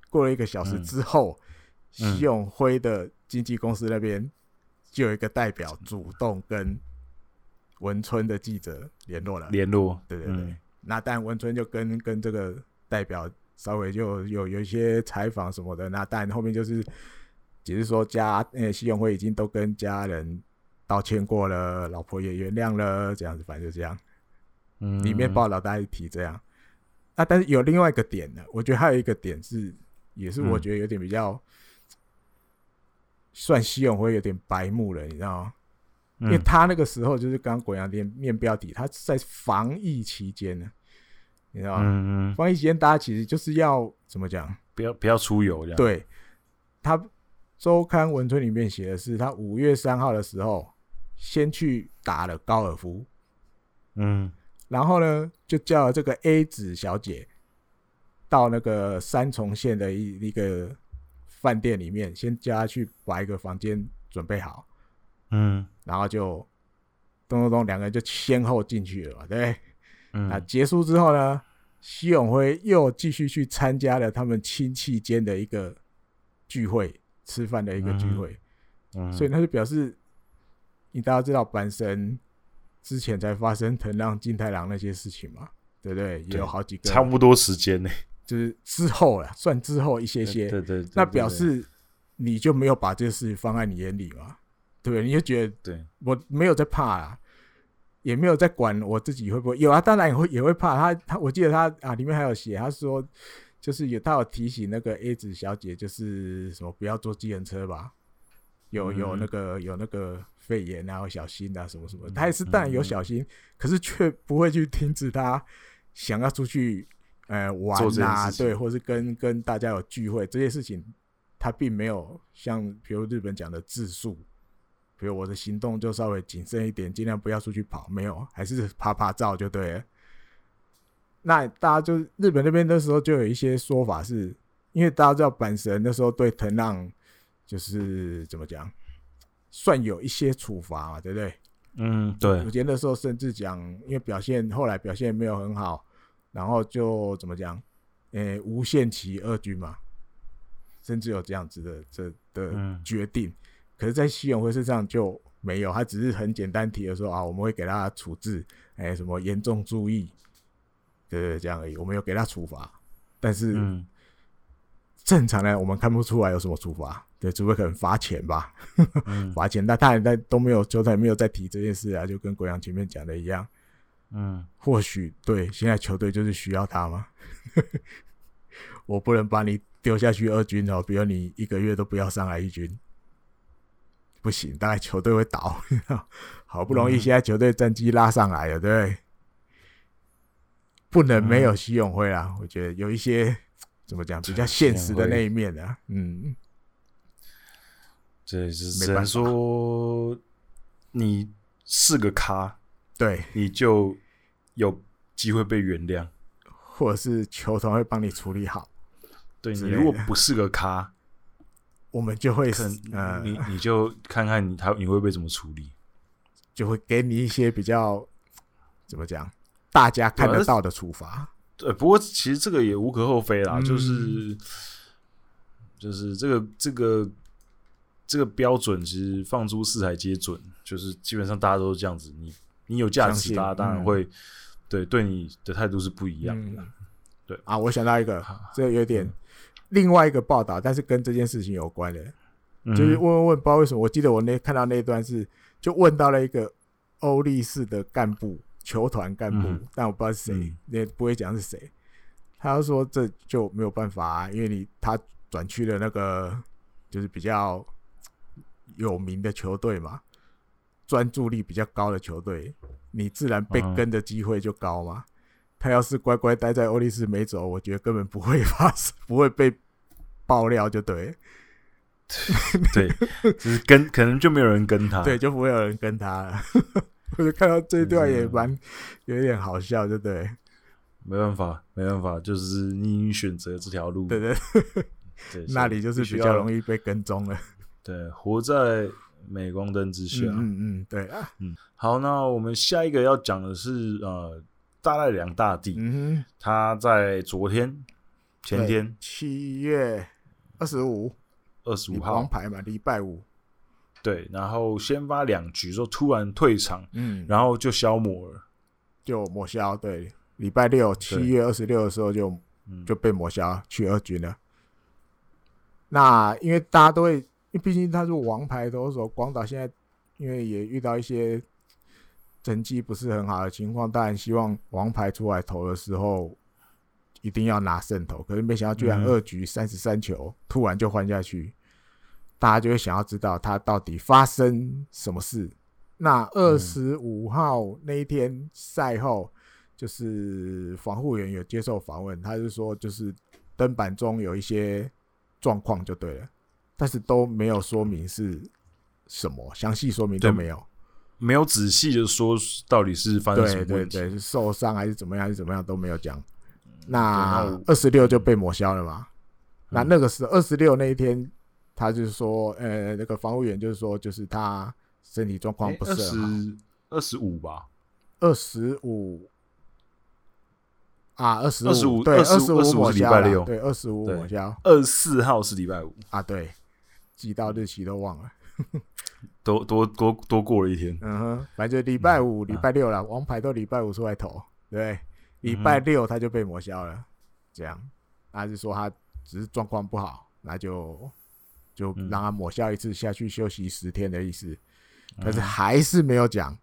过了一个小时之后。西永辉的经纪公司那边就有一个代表主动跟文春的记者联络了，联络，对对对。那但文春就跟跟这个代表稍微就有有一些采访什么的。那但后面就是只是说家，呃，西永辉已经都跟家人道歉过了，老婆也原谅了，这样子，反正就这样。嗯，里面报道大家提这样。啊，但是有另外一个点呢，我觉得还有一个点是，也是我觉得有点比较。算西永辉有点白目了，你知道吗？因为他那个时候就是刚刚国阳店面标题，他是在防疫期间呢，你知道吗？嗯嗯。防疫期间，大家其实就是要怎么讲？不要不要出游这样。对，他周刊文春里面写的是，他五月三号的时候先去打了高尔夫，嗯，然后呢就叫了这个 A 子小姐到那个三重县的一一个。饭店里面，先叫他去把一个房间准备好，嗯，然后就咚咚咚，两个人就先后进去了嘛，对不对？嗯，那结束之后呢，西永辉又继续去参加了他们亲戚间的一个聚会，吃饭的一个聚会，嗯，所以他就表示，你大家知道阪神之前才发生藤浪金太郎那些事情嘛，对不对？也有好几个，差不多时间呢。就是之后了，算之后一些些，对对，对，那表示你就没有把这个事情放在你眼里嘛？对不对？你就觉得，对，我没有在怕啊，也没有在管我自己会不会有啊？当然也会也会怕他他，我记得他啊，里面还有写，他说就是有他有提醒那个 A 子小姐，就是什么不要坐计程车吧，有有那个有那个肺炎啊，要小心啊，什么什么。他也是当然有小心，可是却不会去停止他想要出去呃玩啊，对，或是跟跟大家有聚会这些事情，他并没有像比如日本讲的自述，比如我的行动就稍微谨慎一点，尽量不要出去跑，没有，还是趴趴走就对了。那大家就日本那边的时候就有一些说法是，是因为大家知道阪神那时候对藤浪就是怎么讲，算有一些处罚嘛，对不对？嗯，对。我觉得那时候甚至讲，因为表现后来表现没有很好，然后就怎么讲，诶、欸，无限期二军嘛，甚至有这样子的这的决定。嗯、可是，在西永辉身上就没有，他只是很简单提的说啊，我们会给他处置，诶、欸，什么严重注意。对，对，对，这样而已。我们有给他处罚，但是正常的我们看不出来有什么处罚。对，除非可能罚钱吧，罚钱。但他也在都没有，球队没有再提这件事啊，就跟国阳前面讲的一样。嗯，或许对，现在球队就是需要他嘛。我不能把你丢下去二军哦，比如你一个月都不要上来一军，不行，大概球队会倒。好不容易现在球队战绩拉上来了，对不对？不能没有西永辉啊！我觉得有一些怎么讲比较现实的那一面啊。嗯，这是只能说你是个咖，对，你就有机会被原谅，或者是球团会帮你处理好。对，你如果不是个咖，我们就会呃，你你就看看你他你会被怎么处理，就会给你一些比较怎么讲。大家看得到的处罚，对，不过其实这个也无可厚非啦，嗯、就是就是这个这个这个标准，其实放诸四海皆准，就是基本上大家都是这样子。你你有价值，大家当然会、嗯、对对你的态度是不一样的。嗯、对啊，我想到一个，这个有点另外一个报道，但是跟这件事情有关的，嗯、就是问问问，不知道为什么，我记得我那看到那一段是就问到了一个欧力士的干部。球团干部，嗯、但我不知道是谁，也、嗯、不会讲是谁。他就说这就没有办法啊，因为你他转去了那个就是比较有名的球队嘛，专注力比较高的球队，你自然被跟的机会就高嘛。嗯、他要是乖乖待在欧力士没走，我觉得根本不会发生，不会被爆料，就对。对，就是跟可能就没有人跟他，对，就不会有人跟他了。我就看到这一段也蛮有点好笑，对不对？没办法，没办法，就是你选择这条路，对对对，那里就是比较容易被跟踪了。对，活在镁光灯之下。嗯嗯，对啊，嗯。好，那我们下一个要讲的是呃，大赖良大帝，他在昨天、前天，七月二十五，二十五号，王牌嘛，礼拜五。对，然后先发两局之后突然退场，嗯，然后就消磨了，就抹消。对，礼拜六七月二十六的时候就就被抹消去二军了。嗯、那因为大家都会，因为毕竟他是王牌投手，广岛现在因为也遇到一些成绩不是很好的情况，当然希望王牌出来投的时候一定要拿胜投。可是没想到居然二局三十三球，嗯、突然就换下去。大家就会想要知道他到底发生什么事。那二十五号那一天赛后，就是防护员有接受访问，他就说就是登板中有一些状况就对了，但是都没有说明是什么，详细说明都没有，没有仔细的说到底是发生什么问题，对对对，是受伤还是怎么样还是怎么样都没有讲。那二十六就被抹消了嘛？那那个时候二十六那一天。他就是说，呃，那个防务员就是说，就是他身体状况不是很好。二十五吧，二十五啊，二十五，对，二十五是礼拜六，对，二十五抹消。二十四号是礼拜五啊，对，记到日期都忘了，多多多多过了一天。嗯哼，反正礼拜五、礼拜六了，王牌都礼拜五出来投，对，礼拜六他就被抹消了，这样，他是说他只是状况不好，那就。就让他抹消一次下去休息十天的意思，嗯、但是还是没有讲。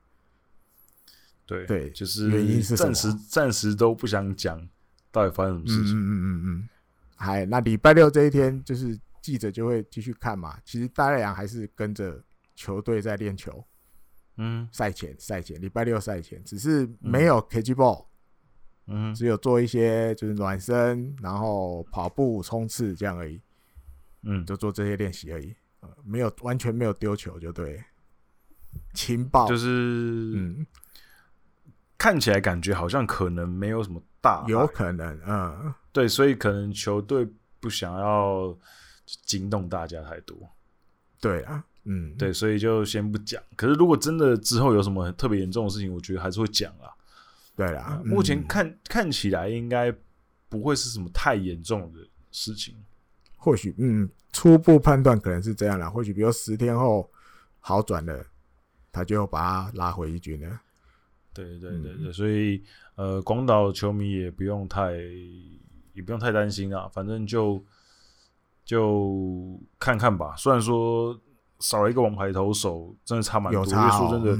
对对，就是原因是暂时暂时都不想讲到底发生什么事情。嗯嗯嗯嗯，还那礼拜六这一天，就是记者就会继续看嘛。其实大太阳还是跟着球队在练球，嗯，赛前赛前礼拜六赛前，只是没有 catch ball，嗯，只有做一些就是暖身，然后跑步冲刺这样而已，嗯，就做这些练习而已，呃，没有完全没有丢球就对，情报就是嗯。看起来感觉好像可能没有什么大，有可能，嗯，对，所以可能球队不想要惊动大家太多，对啊，嗯，对，所以就先不讲。可是如果真的之后有什么特别严重的事情，我觉得还是会讲啦。对啦，目前看看起来应该不会是什么太严重的事情。或许，嗯，初步判断可能是这样啦。或许，比如十天后好转了，他就把他拉回一军了。对对对对，所以呃，广岛球迷也不用太也不用太担心啊，反正就就看看吧。虽然说少了一个王牌投手，真的差蛮多。因为说真的，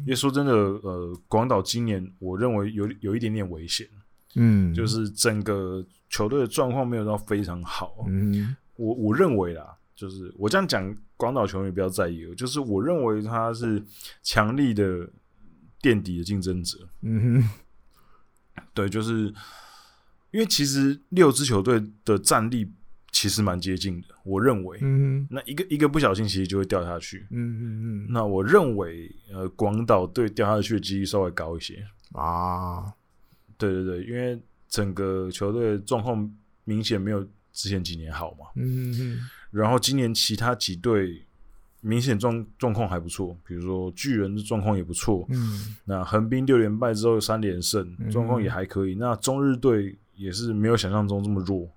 因为说真的，呃，广岛今年我认为有有一点点危险，嗯，就是整个球队的状况没有到非常好。嗯，我我认为啦，就是我这样讲，广岛球迷不要在意，就是我认为他是强力的。垫底的竞争者，嗯哼，对，就是因为其实六支球队的战力其实蛮接近的，我认为，嗯，那一个一个不小心，其实就会掉下去，嗯嗯嗯，那我认为，呃，广岛队掉下去的几率稍微高一些。啊，对对对，因为整个球队的状况明显没有之前几年好嘛，嗯嗯，然后今年其他几队。明显状状况还不错，比如说巨人的状况也不错。嗯，那横滨六连败之后三连胜，状况也还可以。嗯、那中日队也是没有想象中这么弱。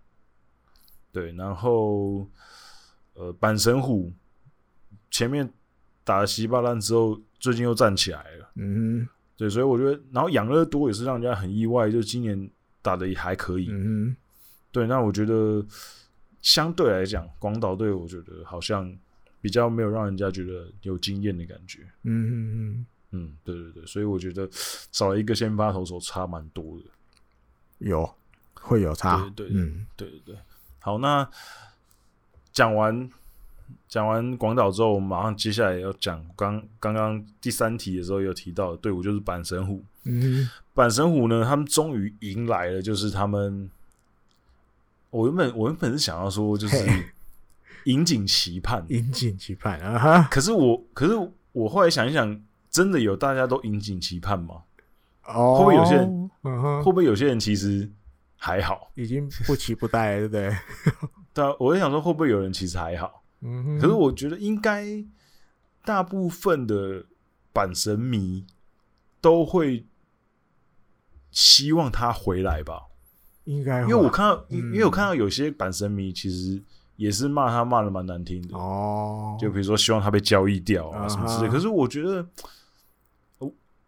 对，然后呃，板神虎前面打了稀巴烂之后，最近又站起来了。嗯，对，所以我觉得，然后养乐多也是让人家很意外，就今年打的也还可以。嗯，对，那我觉得相对来讲，广岛队我觉得好像。比较没有让人家觉得有经验的感觉，嗯嗯嗯嗯，对对对，所以我觉得少了一个先发投手差蛮多的，有会有差，对对对，嗯，对对对。好，那讲完讲完广岛之后，我们马上接下来要讲刚刚刚第三题的时候有提到的队伍就是阪神虎，嗯，阪神虎呢，他们终于迎来了，就是他们，我原本我原本是想要说就是。引颈期盼，引颈期盼啊！哈，可是我，可是我后来想一想，真的有大家都引颈期盼吗？哦，会不会有些人？嗯、会不会有些人其实还好，已经不期不待，对不对？对啊，我在想说，会不会有人其实还好？嗯哼，可是我觉得应该大部分的阪神迷都会希望他回来吧？应该，因为我看到，嗯、因为我看到有些阪神迷其实。也是骂他骂的蛮难听的哦，就比如说希望他被交易掉啊什么之类。可是我觉得，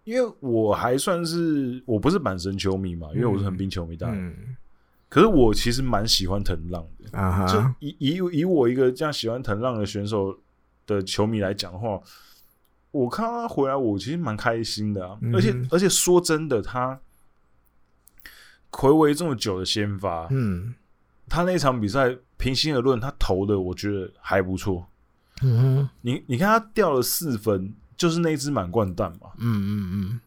因为我还算是我不是阪神球迷嘛，因为我是横滨球迷，当然。可是我其实蛮喜欢藤浪的啊。就以以以我一个这样喜欢藤浪的选手的球迷来讲的话，我看到他回来，我其实蛮开心的啊。而且而且说真的，他回违这么久的先发，嗯，他那场比赛。平心而论，他投的我觉得还不错。嗯哼，你你看他掉了四分，就是那只满贯蛋嘛。嗯嗯嗯。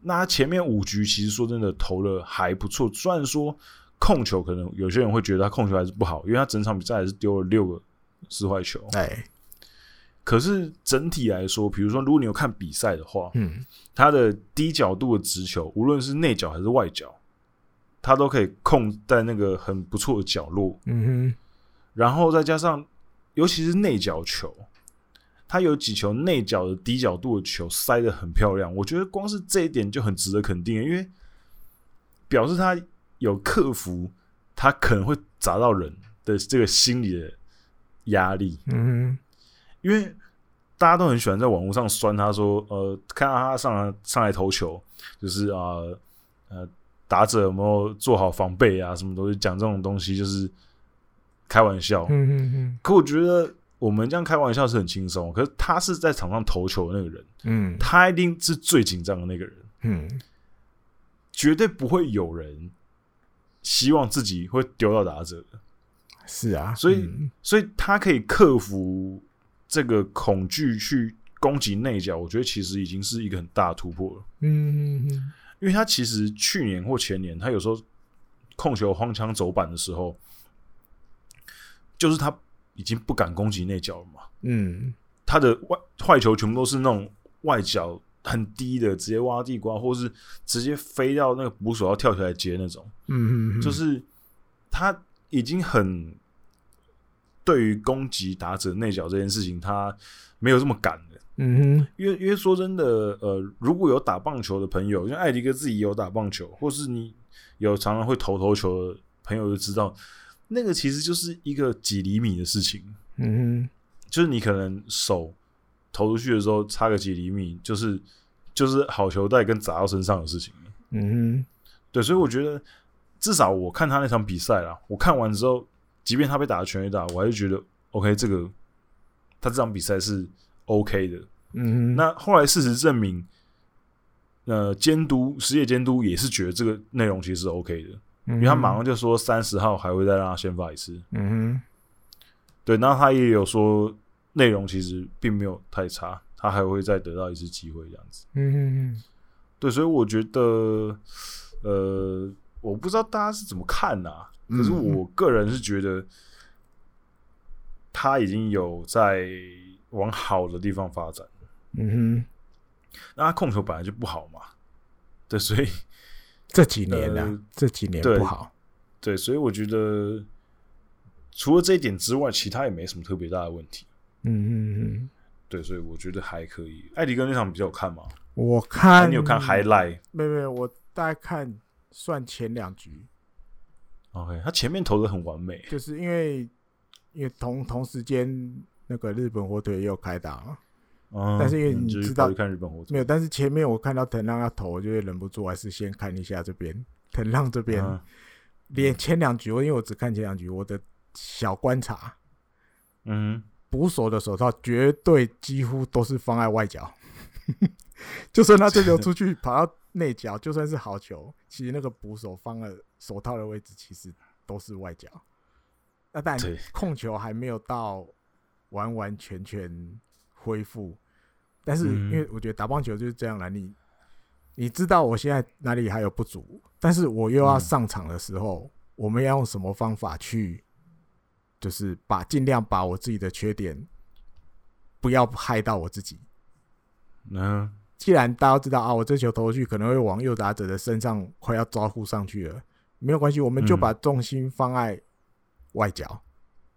那他前面五局其实说真的投的还不错，虽然说控球可能有些人会觉得他控球还是不好，因为他整场比赛还是丢了六个四坏球。哎，可是整体来说，比如说如果你有看比赛的话，嗯，他的低角度的直球，无论是内角还是外角，他都可以控在那个很不错的角落。嗯哼。然后再加上，尤其是内角球，他有几球内角的低角度的球塞的很漂亮。我觉得光是这一点就很值得肯定，因为表示他有克服他可能会砸到人的这个心理的压力。嗯，因为大家都很喜欢在网络上酸他说，呃，看到他上来上来投球，就是啊呃，呃打者有没有做好防备啊，什么东西讲这种东西，就是。开玩笑，嗯嗯嗯，可我觉得我们这样开玩笑是很轻松，可是他是在场上投球的那个人，嗯，他一定是最紧张的那个人，嗯，绝对不会有人希望自己会丢到打者的，是啊，所以、嗯、所以他可以克服这个恐惧去攻击内角，我觉得其实已经是一个很大的突破了。嗯嗯嗯，因为他其实去年或前年，他有时候控球荒腔走板的时候，就是他已经不敢攻击内角了嘛。嗯，他的外坏球全部都是那种外角很低的，直接挖地瓜，或是直接飞到那个捕手要跳起来接那种。嗯嗯，就是他已经很对于攻击打者内角这件事情，他没有这么敢了。嗯哼，因为因为说真的，呃，如果有打棒球的朋友，像艾迪哥自己有打棒球，或是你有常常会投投球的朋友，就知道那个其实就是一个几厘米的事情。嗯哼，就是你可能手投出去的时候差个几厘米，就是就是好球带跟砸到身上的事情。嗯哼，对，所以我觉得至少我看他那场比赛啦，我看完之后，即便他被打的全垒打，我还是觉得 OK，这个他这场比赛是。OK 的，嗯，那后来事实证明，呃，监督实业监督也是觉得这个内容其实是 OK 的，嗯、因为他马上就说三十号还会再让他先发一次，嗯哼，对，然后他也有说内容其实并没有太差，他还会再得到一次机会这样子，嗯哼，对，所以我觉得，呃，我不知道大家是怎么看呐、啊，可是我个人是觉得他已经有在。往好的地方发展，嗯哼，那他控球本来就不好嘛，对，所以这几年呢、啊，呃、这几年不好对，对，所以我觉得除了这一点之外，其他也没什么特别大的问题，嗯嗯嗯，对，所以我觉得还可以。艾迪哥那场比较有看吗？我看你有看 highlight？没有没有，我大概看算前两局，OK，他前面投的很完美，就是因为因为同同时间。那个日本火腿也有开打嘛，嗯、但是因为你知道看日本火腿没有，但是前面我看到藤浪要投，我就会忍不住还是先看一下这边藤浪这边，嗯、连前两局，我因为我只看前两局，我的小观察，嗯，捕手的手套绝对几乎都是放在外角，就算他这球出去跑到内角，就算是好球，其实那个捕手放了手套的位置其实都是外角，那但控球还没有到。完完全全恢复，但是因为我觉得打棒球就是这样啦，你你知道我现在哪里还有不足，但是我又要上场的时候，我们要用什么方法去，就是把尽量把我自己的缺点不要害到我自己。嗯，既然大家知道啊，我这球投去可能会往右打者的身上快要招呼上去了，没有关系，我们就把重心放在外角。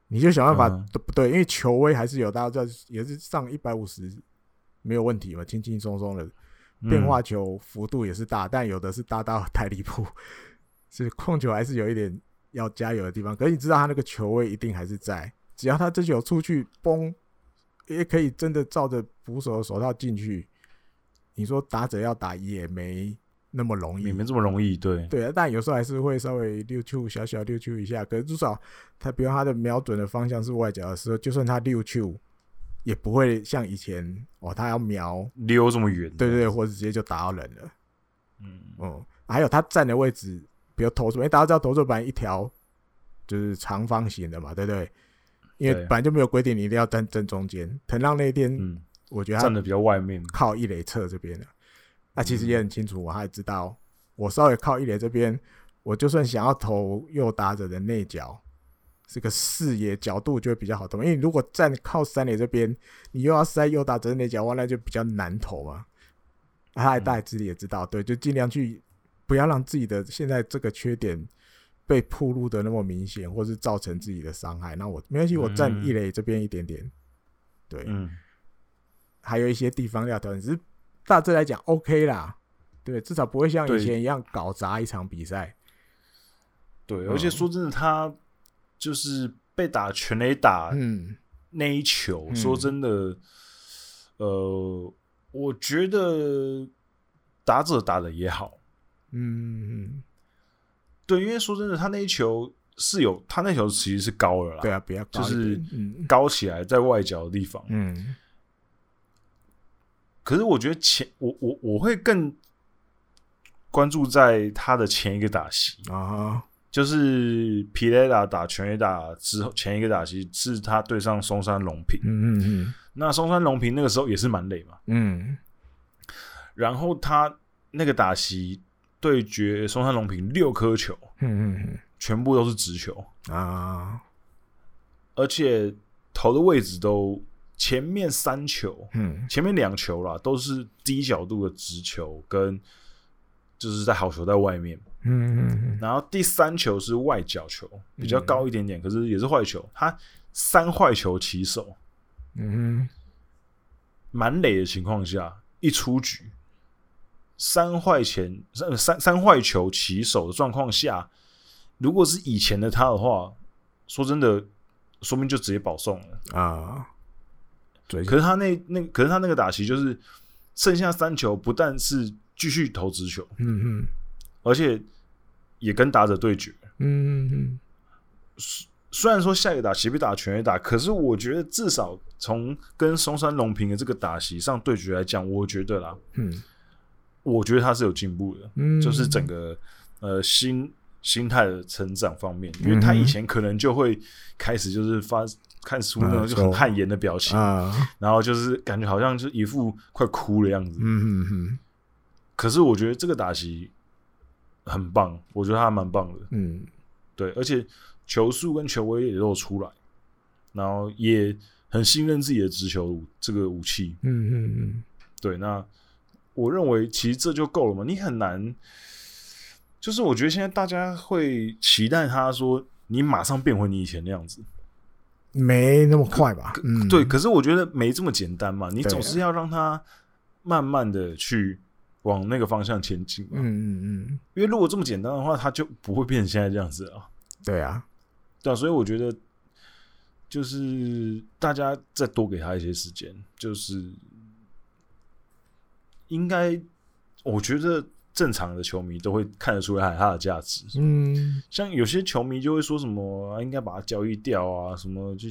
你就想办法，对不对？因为球威还是有，大家知道也是上一百五十没有问题嘛，轻轻松松的变化球幅度也是大，但有的是大到太离谱，所以控球还是有一点要加油的地方。可是你知道他那个球位一定还是在，只要他这球出去，崩，也可以真的照着捕手的手套进去。你说打者要打也没。那么容易，也没这么容易，对对啊，但有时候还是会稍微溜球，小小溜球一下。可是至少他，比如他的瞄准的方向是外角的时候，就算他溜球，也不会像以前哦，他要瞄溜这么远，对对对，或者直接就打到人了。嗯嗯，还有他站的位置，比如投手，因为大家知道投手板一条就是长方形的嘛，对不对？因为本来就没有规定你一定要站正中间。藤浪那天，嗯，我觉得他站的比较外面，靠一垒侧这边的。他其实也很清楚，我还知道，我稍微靠一垒这边，我就算想要投右打者的内角，这个视野角度就会比较好投。因为如果站靠三垒这边，你又要塞右打者的内角，哇，那就比较难投嘛。他大概自己也知道，对，就尽量去不要让自己的现在这个缺点被暴露的那么明显，或是造成自己的伤害。那我没关系，我站一垒这边一点点，对，嗯，还有一些地方要调整，只是。大致来讲，OK 啦，对，至少不会像以前一样搞砸一场比赛。对，而且说真的，他就是被打全垒打，嗯，那一球，说真的，呃，我觉得打者打的也好，嗯，对，因为说真的，他那一球是有，他那球其实是高了啦，对啊，比较高，就是高起来在外角的地方，嗯。可是我觉得前我我我会更关注在他的前一个打席啊，就是皮雷达打全垒打之后，前一个打席是他对上松山龙平。嗯嗯嗯。那松山龙平那个时候也是蛮累嘛。嗯。然后他那个打席对决松山龙平六颗球，嗯嗯嗯，全部都是直球啊，而且投的位置都前面三球，嗯，前面两球啦都是低角度的直球，跟就是在好球在外面。嗯嗯嗯，然后第三球是外角球，比较高一点点，嗯、可是也是坏球。他三坏球起手，嗯，满垒的情况下一出局，三坏前三三三坏球起手的状况下，如果是以前的他的话，说真的，说明就直接保送了啊。对，可是他那那可是他那个打席就是剩下三球，不但是继续投直球，嗯嗯，而且。也跟打者对决，嗯嗯嗯。虽然说下一个打席被打全垒打，可是我觉得至少从跟松山龙平的这个打席上对决来讲，我觉得啦，嗯，我觉得他是有进步的，嗯，就是整个呃心心态的成长方面，因为他以前可能就会开始就是发看书那种就很汗颜的表情啊，然后就是感觉好像就是一副快哭的样子，嗯嗯嗯。可是我觉得这个打席。很棒，我觉得他蛮棒的。嗯，对，而且球速跟球威也都有出来，然后也很信任自己的直球这个武器。嗯嗯嗯，对。那我认为其实这就够了嘛。你很难，就是我觉得现在大家会期待他说你马上变回你以前那样子，没那么快吧？嗯，对。可是我觉得没这么简单嘛。你总是要让他慢慢的去。往那个方向前进，嗯嗯嗯，因为如果这么简单的话，它就不会变成现在这样子啊。对啊，对啊，所以我觉得就是大家再多给他一些时间，就是应该，我觉得正常的球迷都会看得出来他的价值。嗯，像有些球迷就会说什么啊，应该把他交易掉啊，什么就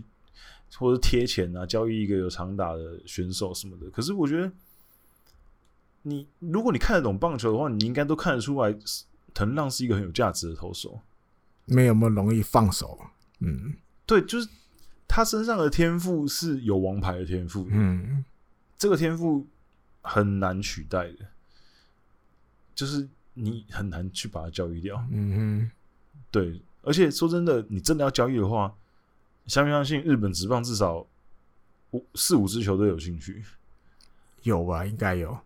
或者贴钱啊，交易一个有长打的选手什么的。可是我觉得。你如果你看得懂棒球的话，你应该都看得出来，藤浪是一个很有价值的投手。没有那么容易放手。嗯，对，就是他身上的天赋是有王牌的天赋。嗯，这个天赋很难取代的，就是你很难去把它交易掉。嗯哼，对，而且说真的，你真的要交易的话，相不相信日本职棒至少五四五支球队有兴趣？有吧，应该有。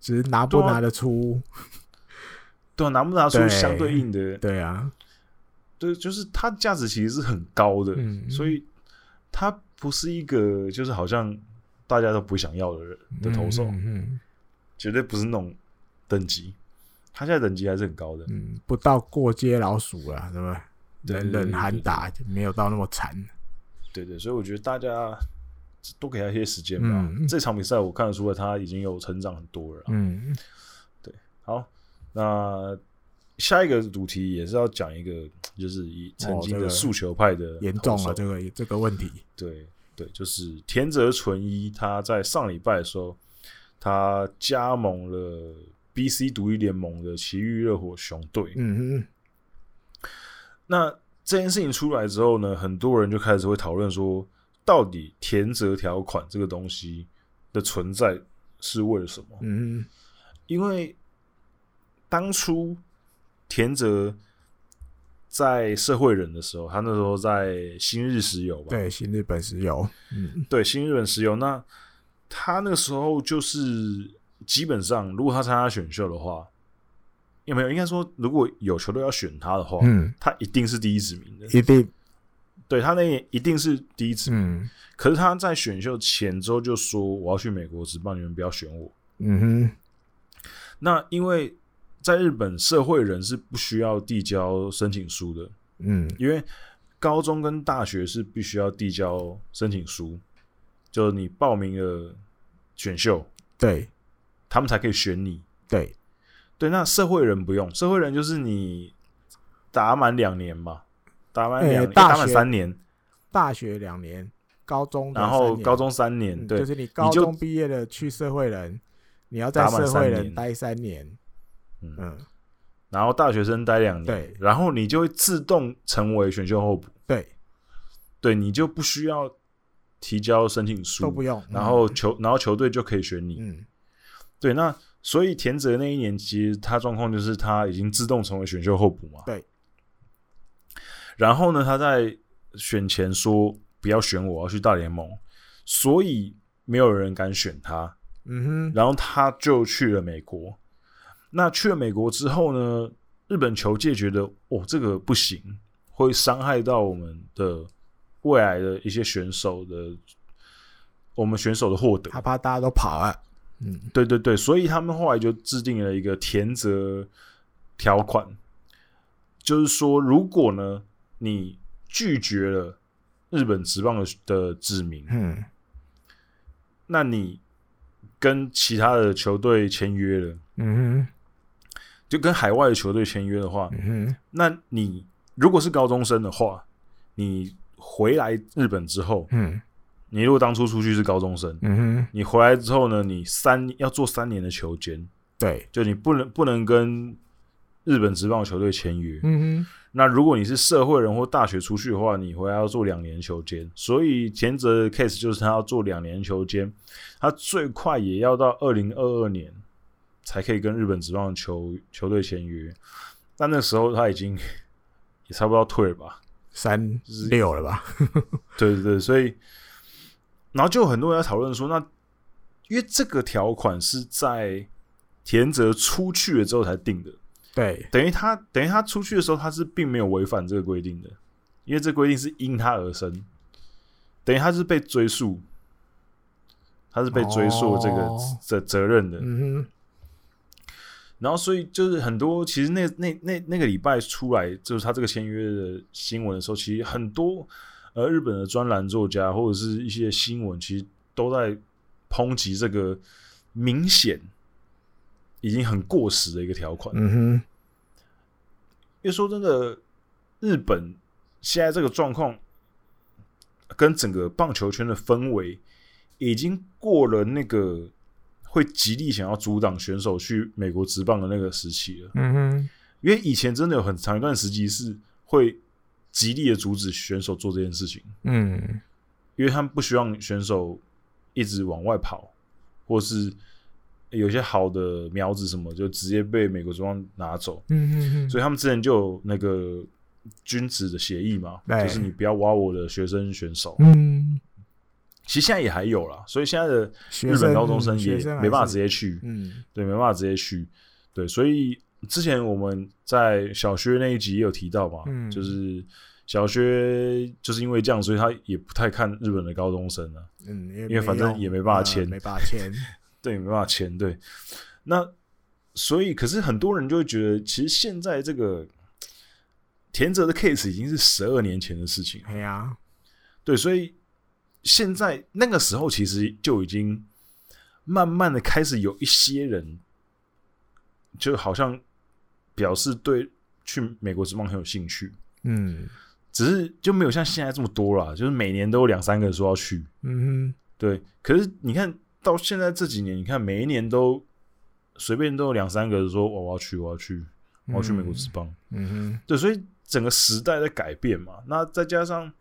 只是拿不拿得出，对啊，拿不拿出相对应的，对啊，对，就是它价值其实是很高的，嗯，所以它不是一个就是好像大家都不想要的人的投手，嗯，嗯，绝对不是那种等级，他现在等级还是很高的，嗯，不到过街老鼠了，对吧？人人喊打，没有到那么惨，对，对对，所以我觉得大家。多给他一些时间吧。嗯、这场比赛我看得出来，他已经有成长很多了。嗯，对。好，那下一个主题也是要讲一个，就是以曾经的速球派的严重了这个这个问题。对对，就是田泽纯一，他在上礼拜的时候，他加盟了 BC 独立联盟的奇遇热火熊队。嗯嗯。那这件事情出来之后呢，很多人就开始会讨论说。到底田泽条款这个东西的存在是为了什么？嗯，因为当初田泽在社会人的时候，他那时候在新日石油吧？对，新日本石油。嗯，对，新日本石油。那他那个时候就是基本上，如果他参加选秀的话，有没有？应该说，如果有球队要选他的话，嗯，他一定是第一指名的，一定。对，他那也一定是第一次，嗯，可是他在选秀前之后就说，我要去美国职棒，你们不要选我。嗯哼，那因为在日本社会人是不需要递交申请书的，嗯，因为高中跟大学是必须要递交申请书，就是你报名了选秀，对，他们才可以选你。对，对，那社会人不用，社会人就是你打满两年嘛。打完两年，打满三年，大学两年，高中然后高中三年，对，就是你高中毕业了去社会人，你要在社会人待三年，嗯，然后大学生待两年，对，然后你就会自动成为选秀候补，对，对你就不需要提交申请书，都不用，然后球，然后球队就可以选你，嗯，对，那所以田泽那一年其实他状况就是他已经自动成为选秀候补嘛，对，然后呢，他在选前说不要选我，我要去大联盟，所以没有人敢选他，嗯哼，然后他就去了美国。那去了美国之后呢，日本球界觉得哦，这个不行，会伤害到我们的未来的一些选手的，我们选手的获得。他怕大家都跑啊，嗯，对对对，所以他们后来就制定了一个田泽条款，就是说，如果呢你拒绝了日本职棒的的指名，嗯，那你跟其他的球队签约了，嗯哼。就跟海外的球队签约的话，嗯哼，那你如果是高中生的话，你回来日本之后，嗯，你如果当初出去是高中生，嗯哼，你回来之后呢，你三要做三年的球监，对，就你不能不能跟日本职棒球队签约，嗯哼，那如果你是社会人或大学出去的话，你回来要做两年球监，所以前者的 case 就是他要做两年球监，他最快也要到二零二二年。才可以跟日本职棒球球队签约，但那时候他已经 也差不多要退了吧，三六了吧？对对对，所以然后就很多人在讨论说，那因为这个条款是在田泽出去了之后才定的，对，等于他等于他出去的时候，他是并没有违反这个规定的，因为这规定是因他而生，等于他是被追溯，他是被追溯这个责、哦、责任的，嗯哼。然后，所以就是很多，其实那那那那个礼拜出来，就是他这个签约的新闻的时候，其实很多呃日本的专栏作家或者是一些新闻，其实都在抨击这个明显已经很过时的一个条款。嗯哼，因为说真的，日本现在这个状况跟整个棒球圈的氛围已经过了那个。会极力想要阻挡选手去美国职棒的那个时期了。嗯哼，因为以前真的有很长一段时期是会极力的阻止选手做这件事情。嗯，因为他们不希望选手一直往外跑，或是有些好的苗子什么就直接被美国中央拿走。嗯嗯嗯，所以他们之前就有那个君子的协议嘛，就是你不要挖我的学生选手。嗯。其实现在也还有啦，所以现在的日本高中生也没办法直接去，嗯，对，没办法直接去，对，所以之前我们在小学那一集也有提到嘛，嗯，就是小学就是因为这样，所以他也不太看日本的高中生了，嗯，因为，因为反正也没办法签，没办法签，对，没办法签，对，那所以可是很多人就会觉得，其实现在这个田泽的 case 已经是十二年前的事情，对啊，对，所以。现在那个时候，其实就已经慢慢的开始有一些人，就好像表示对去美国之棒很有兴趣，嗯，只是就没有像现在这么多了，就是每年都有两三个人说要去，嗯哼，对。可是你看到现在这几年，你看每一年都随便都有两三个人说我要去，我要去，我要去美国职棒，嗯哼，对。所以整个时代在改变嘛，那再加上。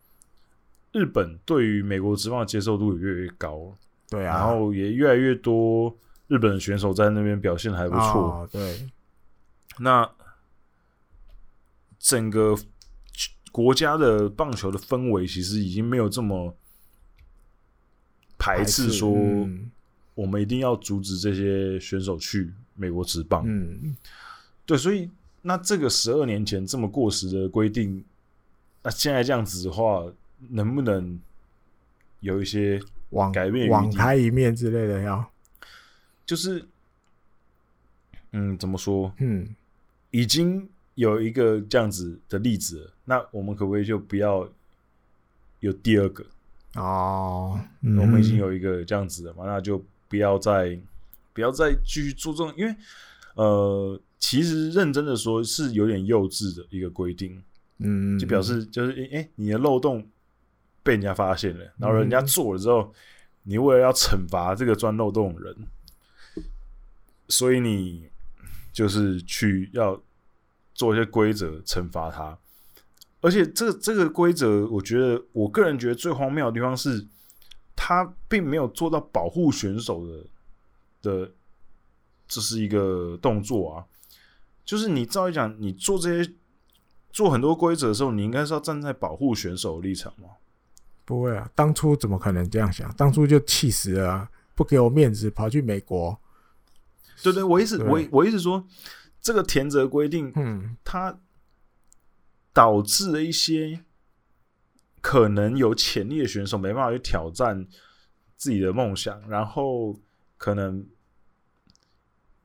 日本对于美国职棒的接受度也越来越高，对啊，然后也越来越多日本的选手在那边表现还不错，哦，对。那整个国家的棒球的氛围其实已经没有这么排斥，说我们一定要阻止这些选手去美国职棒。嗯，对，所以那这个十二年前这么过时的规定，那现在这样子的话。能不能有一些网改变、网开一面之类的？要就是，嗯，怎么说？嗯，已经有一个这样子的例子了，那我们可不可以就不要有第二个？哦，嗯、我们已经有一个这样子的嘛，那就不要再不要再继续注重，因为呃，其实认真的说，是有点幼稚的一个规定。嗯，就表示就是，哎、欸，你的漏洞。被人家发现了，然后人家做了之后，嗯、你为了要惩罚这个钻漏洞的人，所以你就是去要做一些规则惩罚他。而且这这个规则，我觉得我个人觉得最荒谬的地方是，他并没有做到保护选手的的，这是一个动作啊。就是你照理讲，你做这些做很多规则的时候，你应该是要站在保护选手的立场嘛？不会啊，当初怎么可能这样想？当初就气死了啊，不给我面子，跑去美国。对对，我意思我我意思说，这个田泽规定，嗯，它。导致了一些可能有潜力的选手没办法去挑战自己的梦想，然后可能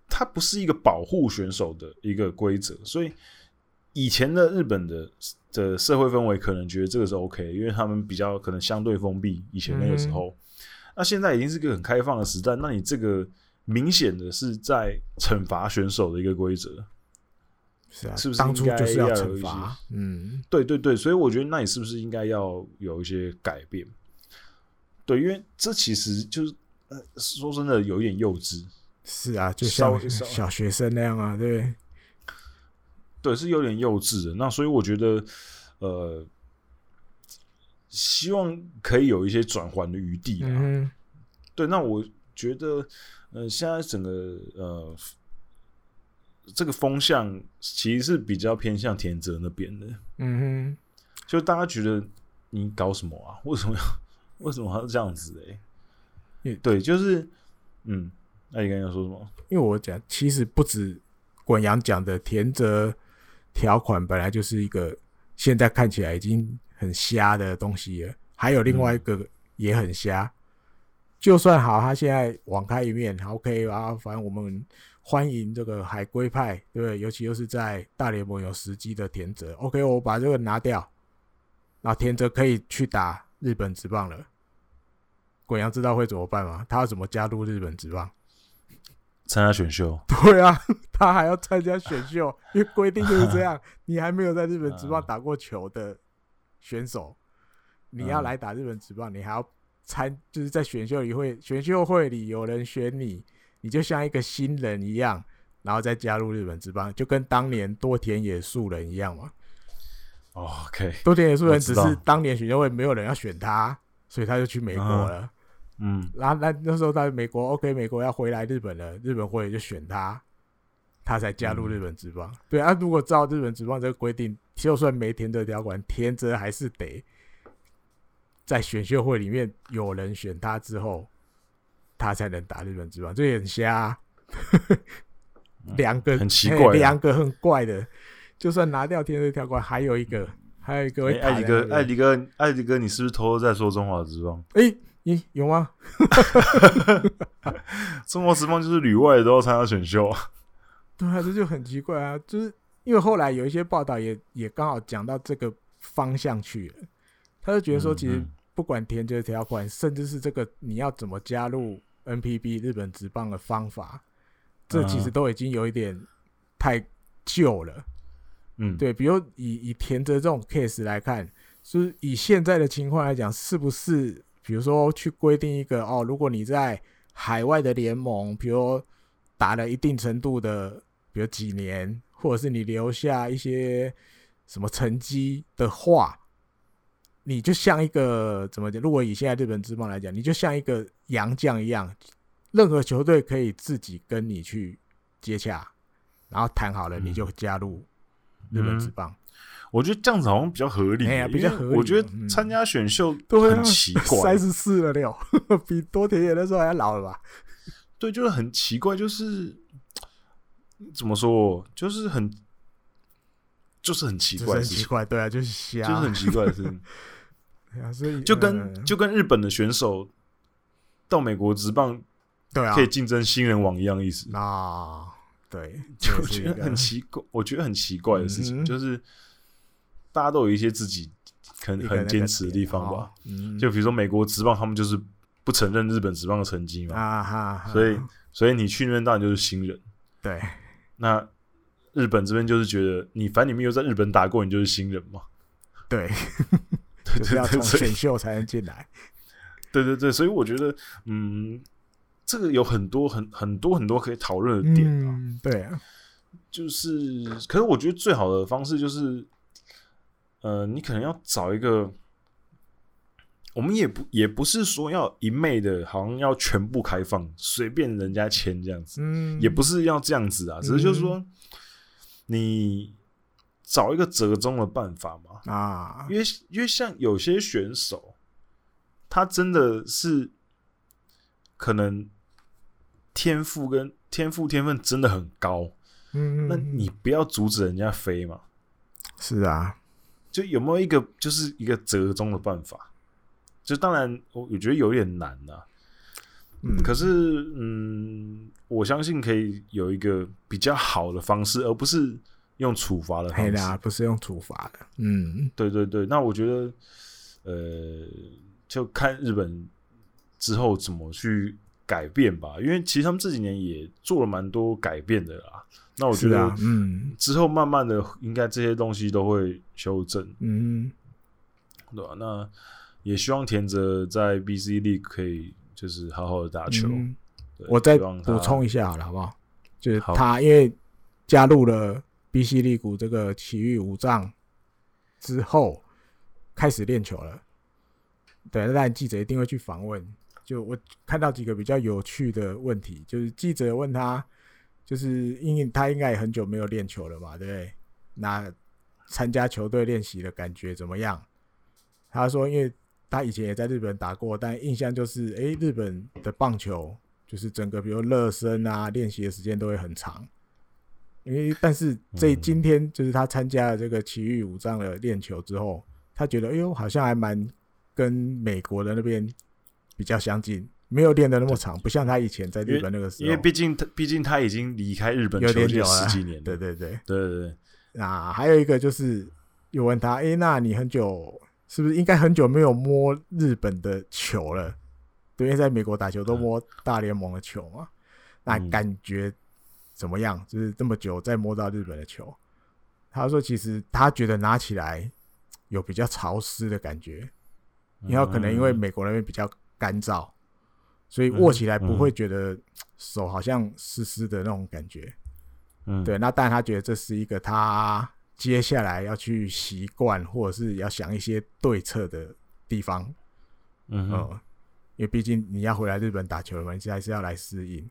它不是一个保护选手的一个规则，所以以前的日本的的社会氛围可能觉得这个是 OK，因为他们比较可能相对封闭。以前那个时候，嗯、那现在已经是个很开放的时代，那你这个明显的是在惩罚选手的一个规则。是啊，是不是当初就是要惩罚？嗯，对对对，所以我觉得那你是不是应该要有一些改变？对，因为这其实就是呃，说真的有一点幼稚。是啊，就像小学生那样啊，对，对，是有点幼稚的。那所以我觉得，呃，希望可以有一些转圜的余地啊。嗯、对，那我觉得，呃，现在整个呃。这个风向其实是比较偏向田泽那边的，嗯哼，就大家觉得你搞什么啊？为什么要为什么要这样子？哎，为对，就是，嗯，那你刚刚要说什么？因为我讲，其实不止滚阳讲的田泽条款本来就是一个现在看起来已经很瞎的东西了，还有另外一个也很瞎。嗯、就算好，他现在网开一面，OK 啊，反正我们。欢迎这个海龟派，对不对？尤其又是在大联盟有时机的田泽。OK，我把这个拿掉，那田泽可以去打日本职棒了。滚阳知道会怎么办吗？他要怎么加入日本职棒？参加选秀？对啊，他还要参加选秀，因为规定就是这样。你还没有在日本职棒打过球的选手，你要来打日本职棒，你还要参，就是在选秀里会选秀会里有人选你。你就像一个新人一样，然后再加入日本职棒，就跟当年多田野树人一样嘛。OK，多田野树人只是当年选秀会没有人要选他，所以他就去美国了。嗯，然后那那时候在美国，OK，美国要回来日本了，日本会就选他，他才加入日本职棒。嗯、对啊，如果照日本职棒这个规定，就算没填这条款，田泽还是得在选秀会里面有人选他之后。他才能打日本职棒，这也很瞎、啊。两个很奇怪，两个很怪的。就算拿掉田泽条款，还有一个，还有一个。艾迪哥，艾迪哥，艾迪哥，你是不是偷偷在说中华职棒？哎、欸，你有吗？中华职棒就是旅外的都要参加选秀啊。对啊，这就很奇怪啊。就是因为后来有一些报道也也刚好讲到这个方向去了，他就觉得说，其实不管田泽条款，甚至是这个你要怎么加入。NPB 日本职棒的方法，这其实都已经有一点太旧了。嗯，对，比如以以田泽这种 case 来看，就是以现在的情况来讲，是不是比如说去规定一个哦，如果你在海外的联盟，比如打了一定程度的，比如几年，或者是你留下一些什么成绩的话。你就像一个怎么讲？如果以现在日本职棒来讲，你就像一个洋将一样，任何球队可以自己跟你去接洽，然后谈好了，你就加入日本职棒。我觉得这样子好像比较合理，哎呀比较合理。我觉得参加选秀 都很奇怪，三十四了六，比多田野那时候还老了吧？对，就是很奇怪，就是怎么说，就是很，就是很奇怪，很奇怪，对啊，就是瞎，就是很奇怪的事情。所以就跟就跟日本的选手到美国职棒，对啊，可以竞争新人王一样意思啊。对，就觉得很奇怪，我觉得很奇怪的事情，就是大家都有一些自己很很坚持的地方吧。就比如说美国职棒，他们就是不承认日本职棒的成绩嘛。啊哈，所以所以你去那边当然就是新人。对，那日本这边就是觉得你反正你没有在日本打过，你就是新人嘛。对。就是要从选秀才能进来，对对对，所以我觉得，嗯，这个有很多很很多很多可以讨论的点啊。嗯、对啊，就是，可是我觉得最好的方式就是，呃，你可能要找一个，我们也不也不是说要一昧的，好像要全部开放，随便人家签这样子，嗯，也不是要这样子啊，只是就是说，嗯、你找一个折中的办法嘛，啊，因为因为像有些选手，他真的是可能天赋跟天赋天分真的很高。嗯，那你不要阻止人家飞嘛？是啊，就有没有一个就是一个折中的办法？就当然我我觉得有点难呐、啊。嗯，可是嗯，我相信可以有一个比较好的方式，而不是用处罚的方式。对啊，不是用处罚的。嗯，对对对。那我觉得呃，就看日本之后怎么去改变吧，因为其实他们这几年也做了蛮多改变的啦。那我觉得，嗯，之后慢慢的，应该这些东西都会修正，嗯，对吧、啊？那也希望田泽在 BC League 可以就是好好的打球。嗯、我再补充一下好了，好不好？就是他因为加入了 BC League 这个奇遇五藏之后，开始练球了。对，那记者一定会去访问。就我看到几个比较有趣的问题，就是记者问他。就是因为他应该也很久没有练球了嘛，对不对？那参加球队练习的感觉怎么样？他说，因为他以前也在日本打过，但印象就是，诶，日本的棒球就是整个比如热身啊，练习的时间都会很长。因为但是这今天就是他参加了这个奇遇五藏的练球之后，他觉得，哎呦，好像还蛮跟美国的那边比较相近。没有练的那么长，不像他以前在日本那个时候。因为毕竟他，毕竟他已经离开日本球了十几年了。对对对对对对。那还有一个就是，有问他，哎，那你很久是不是应该很久没有摸日本的球了？对，因为在美国打球都摸大联盟的球嘛。那感觉怎么样？就是这么久再摸到日本的球，他说其实他觉得拿起来有比较潮湿的感觉，然后可能因为美国那边比较干燥。所以握起来不会觉得手好像湿湿的那种感觉，嗯，对。那但他觉得这是一个他接下来要去习惯或者是要想一些对策的地方，嗯，因为毕竟你要回来日本打球了嘛，你还是要来适应。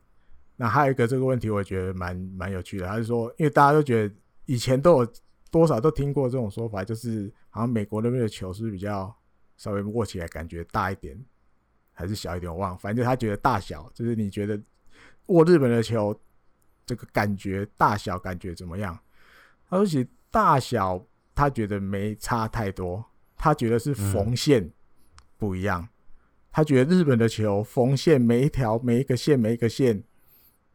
那还有一个这个问题，我觉得蛮蛮有趣的，他是说，因为大家都觉得以前都有多少都听过这种说法，就是好像美国那边的球是比较稍微握起来感觉大一点。还是小一点，我忘了。反正他觉得大小，就是你觉得握日本的球，这个感觉大小感觉怎么样？他说其实大小他觉得没差太多，他觉得是缝线不一样。嗯、他觉得日本的球缝线每一条每一个线每一个线，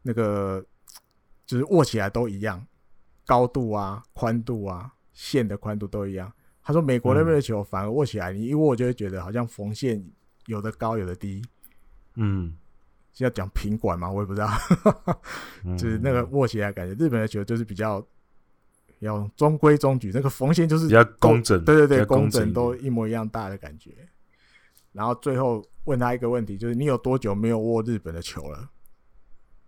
那个就是握起来都一样，高度啊、宽度啊、线的宽度都一样。他说美国那边的球反而握起来，你一握就会觉得好像缝线。有的高，有的低，嗯，是要讲平管吗？我也不知道，就是那个握起来感觉，日本的球就是比较要中规中矩，那个缝线就是比较工整，对对对，工整都一模一样大的感觉。然后最后问他一个问题，就是你有多久没有握日本的球了？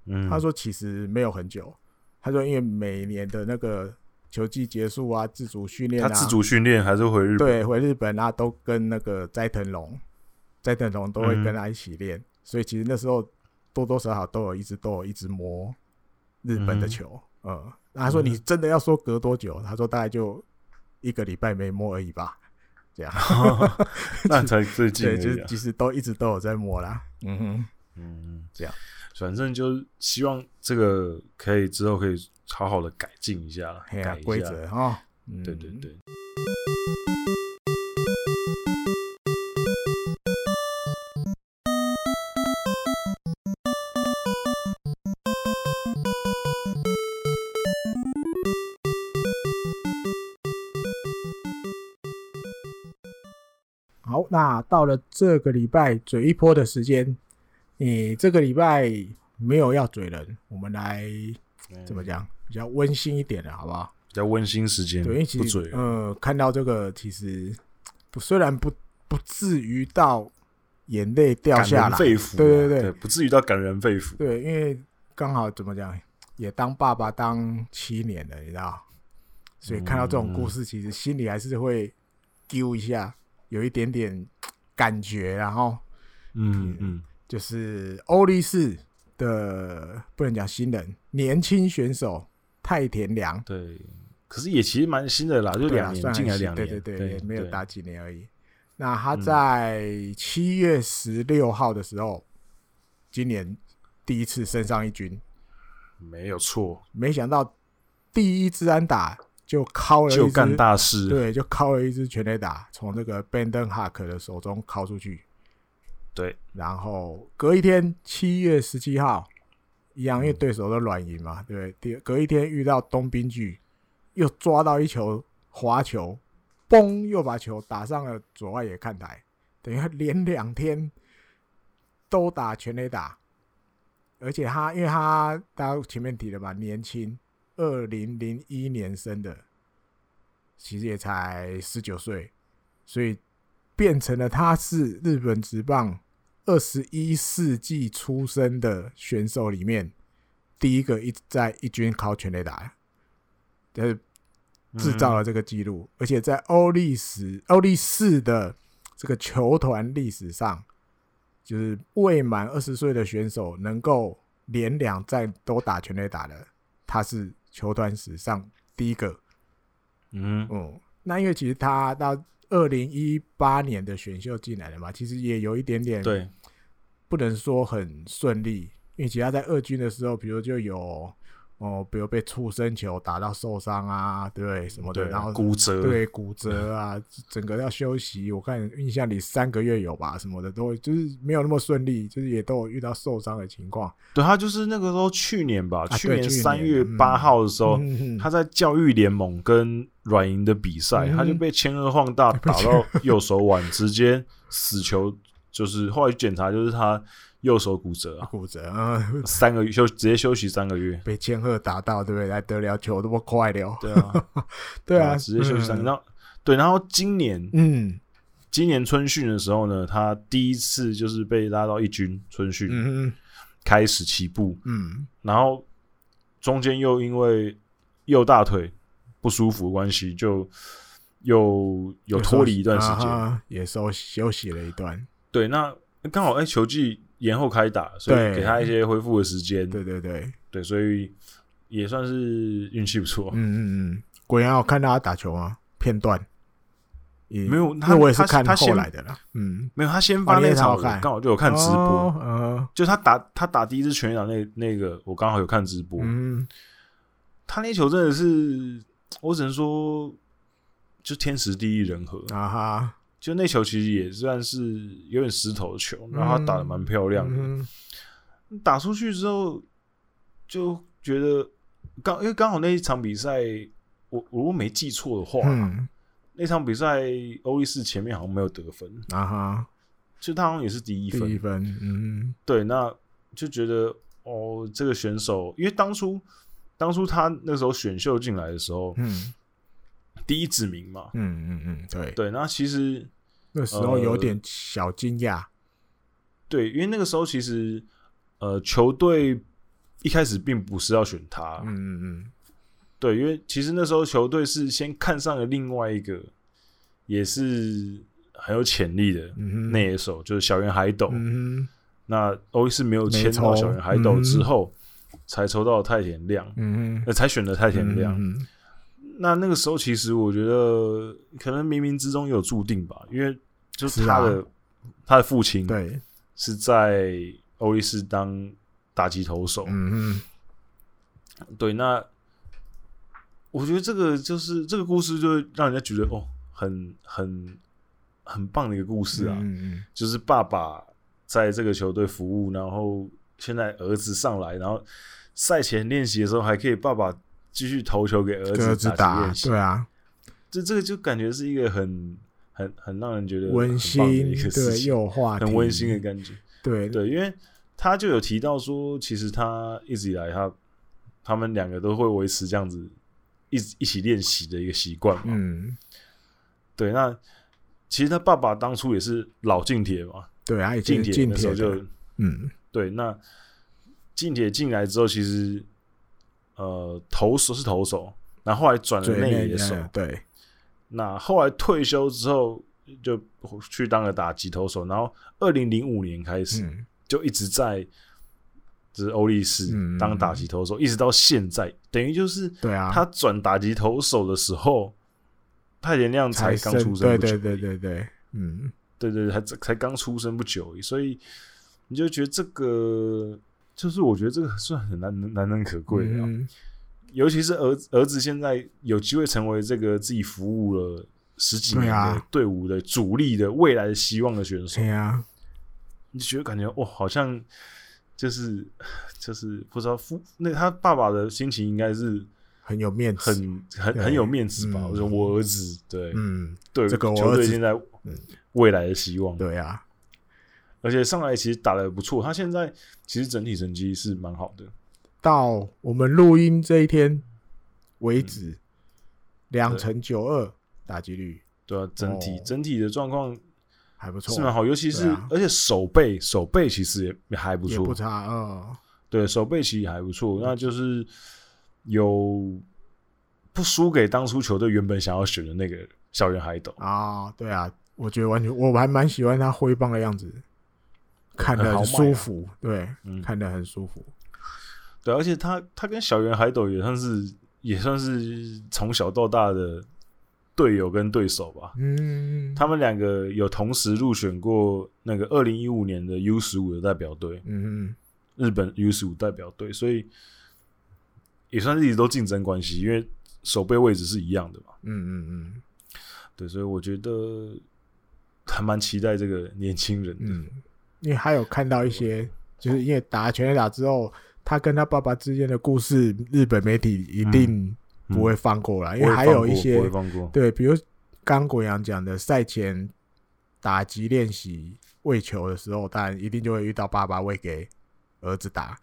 嗯，他说其实没有很久，他说因为每年的那个球季结束啊，自主训练啊，他自主训练还是回日本，对，回日本啊，都跟那个斋藤龙。斋藤龙都会跟他一起练，嗯、所以其实那时候多多少少都有一直都有一直摸日本的球，嗯，嗯，他说你真的要说隔多久？他说大概就一个礼拜没摸而已吧，这样，哦、那才最近，对，就是其实都一直都有在摸啦，嗯哼，嗯，这样，反正就希望这个可以之后可以好好的改进一下，啊、改规则哈，对对对。好，那到了这个礼拜嘴一波的时间，你这个礼拜没有要嘴人，我们来怎么讲？比较温馨一点的，好不好？比较温馨时间，对，因为其实呃，看到这个其实不，虽然不不至于到眼泪掉下来，肺腑，对对对，不至于到感人肺腑，对，因为刚好怎么讲，也当爸爸当七年了，你知道？所以看到这种故事，其实心里还是会丢一下，有一点点感觉，然后，嗯嗯，就是欧力士的不能讲新人，年轻选手太田良，对，可是也其实蛮新的啦，就两年进来两年，对对对，没有打几年而已。那他在七月十六号的时候，今年第一次升上一军，没有错，没想到第一支安打。就敲了一支，就干大事。对，就敲了一支全垒打，从这个 Brandon Hawk 的手中敲出去。对，然后隔一天，七月十七号，一样，因为对手的软银嘛，对不对？隔一天遇到东滨巨，又抓到一球滑球，嘣，又把球打上了左外野看台，等于他连两天都打全垒打，而且他，因为他大家前面提了嘛，年轻。二零零一年生的，其实也才十九岁，所以变成了他是日本职棒二十一世纪出生的选手里面第一个一在一军靠全垒打，就是制造了这个记录，而且在欧力史欧力士的这个球团历史上，就是未满二十岁的选手能够连两战都打全垒打的，他是。球团史上第一个，嗯嗯，那因为其实他到二零一八年的选秀进来的嘛，其实也有一点点对，不能说很顺利，因为其他在二军的时候，比如就有。哦，比如被触身球打到受伤啊，对不对？什么的，然后骨折，对骨折啊，整个要休息。我看印象里三个月有吧，什么的都就是没有那么顺利，就是也都有遇到受伤的情况。对，他就是那个时候去年吧，啊、去年三月八号的时候，嗯、他在教育联盟跟软银的比赛，嗯、他就被前额晃大 打到右手腕，直接死球，就是后来检查就是他。右手骨折啊，骨折啊，三个月休直接休息三个月，被千鹤打到，对不对？来得了球那么快了，对啊，对啊，直接休息三个月。然后对，然后今年，嗯，今年春训的时候呢，他第一次就是被拉到一军春训，嗯，开始起步，嗯，然后中间又因为右大腿不舒服的关系，就又有脱离一段时间，也休休息了一段。对，那刚好哎，球季。延后开打，所以给他一些恢复的时间。对对对对，所以也算是运气不错。嗯嗯嗯，果然我看到他打球啊，片段没有，那我也是看他后来的啦。嗯，没有，他先发那场，刚好就有看直播。嗯，就他打他打第一支全垒打那那个，我刚好有看直播。嗯，他那球真的是，我只能说，就天时地利人和啊哈。就那球其实也算是有点石头的球，然后他打的蛮漂亮的。嗯嗯、打出去之后就觉得刚，因为刚好那一场比赛，我我如果没记错的话，嗯、那场比赛欧力士前面好像没有得分。啊哈，就他好像也是第一分，第一分，嗯，对，那就觉得哦，这个选手，因为当初当初他那时候选秀进来的时候，嗯。第一指名嘛，嗯嗯嗯，对。对，那其实那时候有点小惊讶，呃，对，因为那个时候其实呃，球队一开始并不是要选他，嗯嗯嗯，对，因为其实那时候球队是先看上了另外一个也是很有潜力的那一手，嗯、就是小圆海斗，嗯、那欧力士没有签到小圆海斗之后，嗯、才抽到太田亮，嗯哼。呃，才选的太田亮。嗯那那个时候，其实我觉得可能冥冥之中有注定吧，因为就是他的、啊、他的父亲对是在欧力士当打击投手，嗯嗯，对。那我觉得这个就是这个故事，就让人家觉得哦，很很很棒的一个故事啊。嗯嗯，就是爸爸在这个球队服务，然后现在儿子上来，然后赛前练习的时候还可以爸爸。继续投球给儿子打对啊，这这个就感觉是一个很很很让人觉得温馨的一个事情，很温馨的感觉，对。对，因为他就有提到说，其实他一直以来他他们两个都会维持这样子一一起练习的一个习惯嘛，嗯，对，那其实他爸爸当初也是老近铁嘛，对啊，近铁的时候就嗯，对，那近铁进来之后，其实。呃投手是投手，然后后来转了内野手，对。那后来退休之后就去当了打击投手，然后二零零五年开始就一直在就是欧力士当打击投手，一直到现在，等于就是对啊，他转打击投手的时候，太田亮才刚出生，对对对对对，嗯，对对对，才才刚出生不久，所以你就觉得这个就是我觉得这个算很难难能可贵的。嗯。尤其是儿儿子现在有机会成为这个自己服务了十几年的队伍的主力的未来的希望的选手，对啊，你觉得感觉哇，好像就是就是不知道父那他爸爸的心情应该是很有面子，很很很有面子吧？我说我儿子，对，嗯，对，这个球队现在未来的希望，对啊，而且上来其实打的不错，他现在其实整体成绩是蛮好的。到我们录音这一天为止，两成九二打击率，对啊，整体整体的状况还不错，是蛮好。尤其是而且手背手背其实也还不错，不差啊。对，手背其实还不错，那就是有不输给当初球队原本想要选的那个校园海斗啊。对啊，我觉得完全我还蛮喜欢他挥棒的样子，看得很舒服，对，看得很舒服。对，而且他他跟小圆海斗也算是也算是从小到大的队友跟对手吧。嗯，他们两个有同时入选过那个二零一五年的 U 十五的代表队。嗯，日本 U 十五代表队，所以也算是一直都竞争关系，因为守备位置是一样的嘛。嗯嗯嗯，对，所以我觉得还蛮期待这个年轻人的。嗯，因为还有看到一些，就是因为打全垒打之后。他跟他爸爸之间的故事，日本媒体一定不会放过了，嗯嗯、因为还有一些对，比如刚国阳讲的赛前打击练习喂球的时候，当然一定就会遇到爸爸喂给儿子打。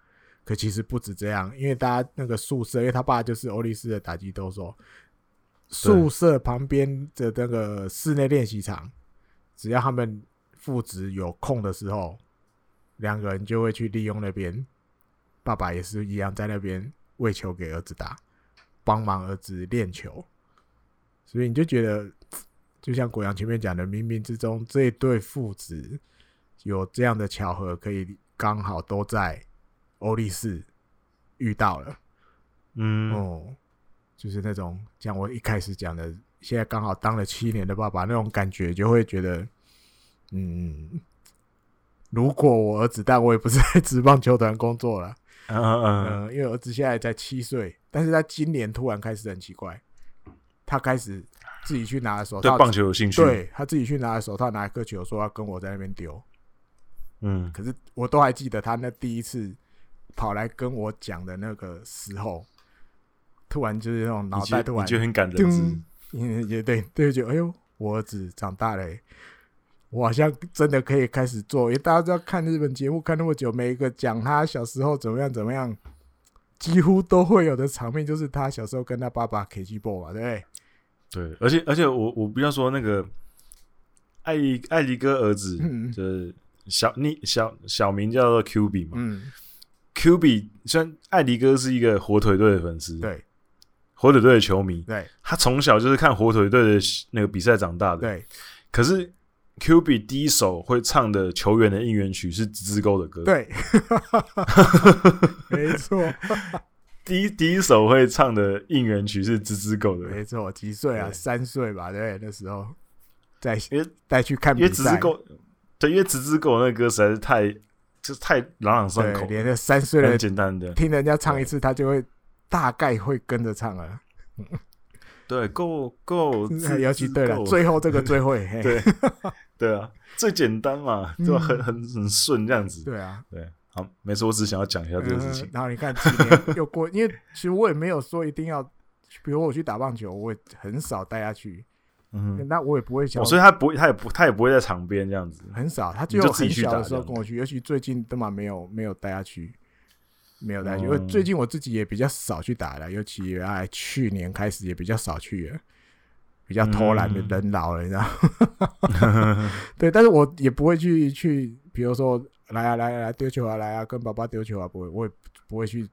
可其实不止这样，因为大家那个宿舍，因为他爸就是欧力士的打击投手，宿舍旁边的那个室内练习场，只要他们父子有空的时候，两个人就会去利用那边。爸爸也是一样，在那边喂球给儿子打，帮忙儿子练球，所以你就觉得，就像国阳前面讲的，冥冥之中这一对父子有这样的巧合，可以刚好都在欧力士遇到了，嗯，哦，就是那种像我一开始讲的，现在刚好当了七年的爸爸那种感觉，就会觉得，嗯，如果我儿子，但我也不是在职棒球团工作了。嗯嗯嗯，因为儿子现在才七岁，但是他今年突然开始很奇怪，他开始自己去拿手套，对棒球有兴趣，对他自己去拿手套，拿一颗球，说要跟我在那边丢。嗯，可是我都还记得他那第一次跑来跟我讲的那个时候，突然就是那种脑袋突然就很感人，嗯，也对，对，就哎呦，我儿子长大了。我好像真的可以开始做，因为大家知道看日本节目看那么久，每一个讲他小时候怎么样怎么样，几乎都会有的场面，就是他小时候跟他爸爸 K G 波嘛，对不对？对，而且而且我我不要说那个艾迪艾迪哥儿子，嗯、就是小你小小名叫做 Q B 嘛，嗯，Q B 虽然艾迪哥是一个火腿队的粉丝，对，火腿队的球迷，对，他从小就是看火腿队的那个比赛长大的，对，可是。Q B 第一首会唱的球员的应援曲是《直直勾》的歌，对，没错。第一第一首会唱的应援曲是《直直狗》的，没错。几岁啊？三岁吧？对，那时候在因为带去看比赛，因为直直沟，对，因为直直沟那歌实在是太就是太朗朗上口，连个三岁的简单的听人家唱一次，他就会大概会跟着唱了。对，Go Go，尤其对了，最后这个最会，对。对啊，最简单嘛，就很很很顺这样子。对啊，对，好，没事，我只想要讲一下这个事情。然后你看，今年又过，因为其实我也没有说一定要，比如我去打棒球，我也很少带他去。嗯，那我也不会想，所以他不会，他也不，他也不会在场边这样子。很少，他就很小的时候跟我去，尤其最近都嘛没有没有带他去，没有带去。因为最近我自己也比较少去打了，尤其哎去年开始也比较少去了。比较偷懒的人老了，你知道？对，但是我也不会去去，比如说来啊来啊来丢球啊来啊，跟爸爸丢球啊，不会，我也不会去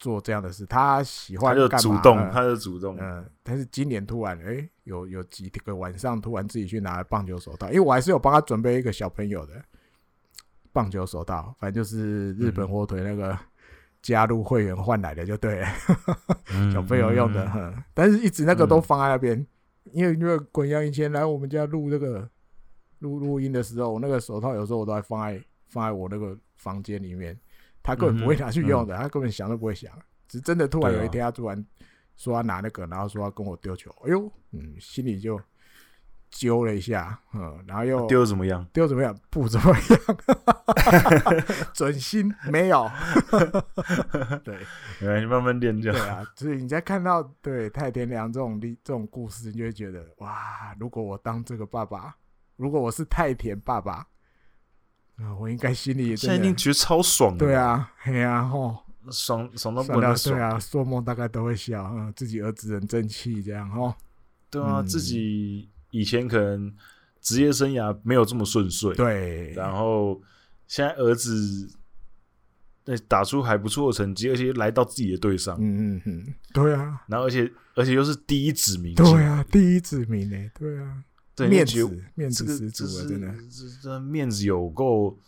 做这样的事，他喜欢他就主动，他就主动。嗯，但是今年突然，哎、欸，有有几个晚上突然自己去拿棒球手套，因为我还是有帮他准备一个小朋友的棒球手套，反正就是日本火腿那个 加入会员换来的就对了，嗯、小朋友用的、嗯嗯。但是一直那个都放在那边、嗯，因为因为滚阳以前来我们家录这个录录音的时候，我那个手套有时候我都还放在放在我那个房间里面。他根本不会拿去用的，嗯、他根本想都不会想，只是真的突然有一天，他突然说他拿那个，然后说要跟我丢球，哎呦，嗯，心里就揪了一下，嗯，然后又丢怎么样？丢怎么样？不怎么样，准心没有。对，你慢慢练就好。对啊，所以你在看到对太田良这种这种故事，你就会觉得哇，如果我当这个爸爸，如果我是太田爸爸。啊，我应该心里现在一定觉得超爽的。对啊，嘿啊，吼，爽爽到不能爽。对啊，做梦大概都会笑，嗯，自己儿子很争气，这样吼。对啊，自己以前可能职业生涯没有这么顺遂，对。然后现在儿子那打出还不错的成绩，而且来到自己的队上，嗯嗯嗯，对啊。然后而且而且又是第一指名，对啊，第一指名呢，对啊。对，面子面子十足了，真的，这这面子有够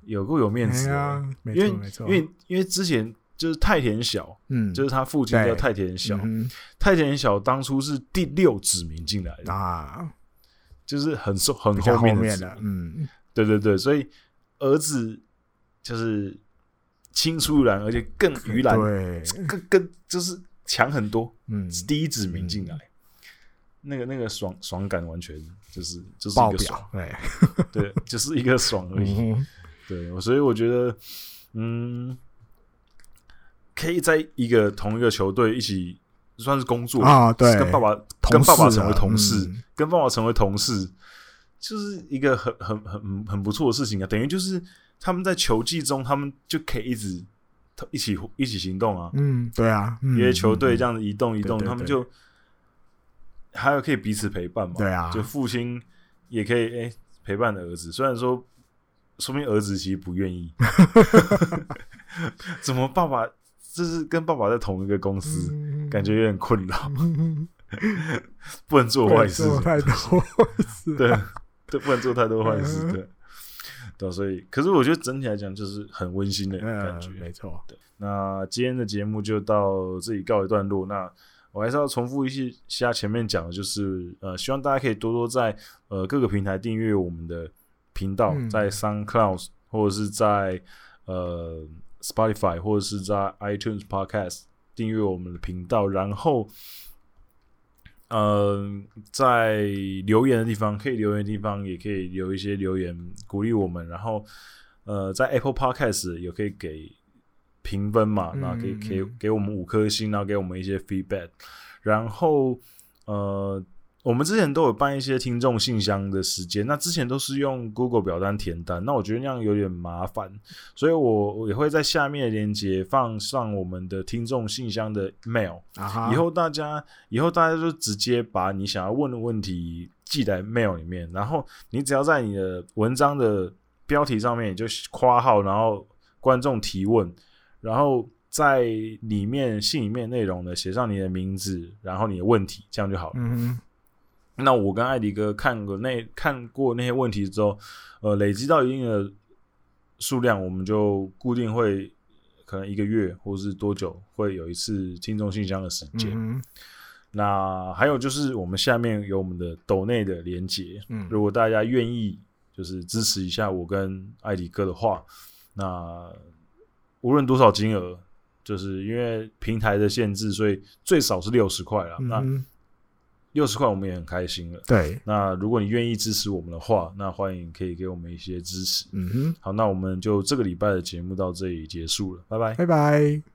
有够有面子啊！因为因为因为之前就是太田小，嗯，就是他父亲叫太田小，嗯、太田小当初是第六指名进来的啊，就是很受很后面的，的，嗯，对对对，所以儿子就是青出于蓝，而且更于蓝，对，更更就是强很多，嗯，是第一指名进来。嗯那个那个爽爽感完全就是就是一个爽，对。对，就是一个爽而已。嗯、对，所以我觉得，嗯，可以在一个同一个球队一起算是工作啊，对，跟爸爸跟爸爸成为同事，嗯、跟爸爸成为同事，就是一个很很很很不错的事情啊。等于就是他们在球技中，他们就可以一直一起一起行动啊。嗯，对啊，因、嗯、为球队这样子移动移动，对对对，他们就。还有可以彼此陪伴嘛？对啊，就父亲也可以哎、欸、陪伴的儿子，虽然说说明儿子其实不愿意，怎么爸爸就是跟爸爸在同一个公司，嗯、感觉有点困扰，嗯、不能做坏事，太多坏事，对对，不能做太多坏事，对。对，所以可是我觉得整体来讲就是很温馨的感觉，嗯、没错。对，那今天的节目就到这里告一段落，那。我还是要重复一下前面讲的，就是呃，希望大家可以多多在呃各个平台订阅我们的频道，嗯、在 SoundCloud 或者是在呃 Spotify 或者是在 iTunes Podcast 订阅我们的频道，然后呃在留言的地方可以留言的地方也可以留一些留言鼓励我们，然后呃在 Apple Podcast 也可以给。评分嘛，那可以给给我们五颗星，然后给我们一些 feedback。然后，呃，我们之前都有办一些听众信箱的时间，那之前都是用 Google 表单填单，那我觉得那样有点麻烦，所以我也会在下面的链接放上我们的听众信箱的 mail。以后大家以后大家就直接把你想要问的问题寄在 mail 里面，然后你只要在你的文章的标题上面你就括号，然后观众提问。然后在里面信里面内容呢，写上你的名字，然后你的问题，这样就好了。嗯，那我跟艾迪哥看过那看过那些问题之后，呃，累积到一定的数量，我们就固定会可能一个月或是多久会有一次听众信箱的时间。嗯，那还有就是我们下面有我们的抖内的连接。嗯，如果大家愿意就是支持一下我跟艾迪哥的话，那。无论多少金额，就是因为平台的限制，所以最少是六十块了。嗯、那六十块我们也很开心了。对，那如果你愿意支持我们的话，那欢迎可以给我们一些支持。嗯哼，好，那我们就这个礼拜的节目到这里结束了，拜拜，拜拜。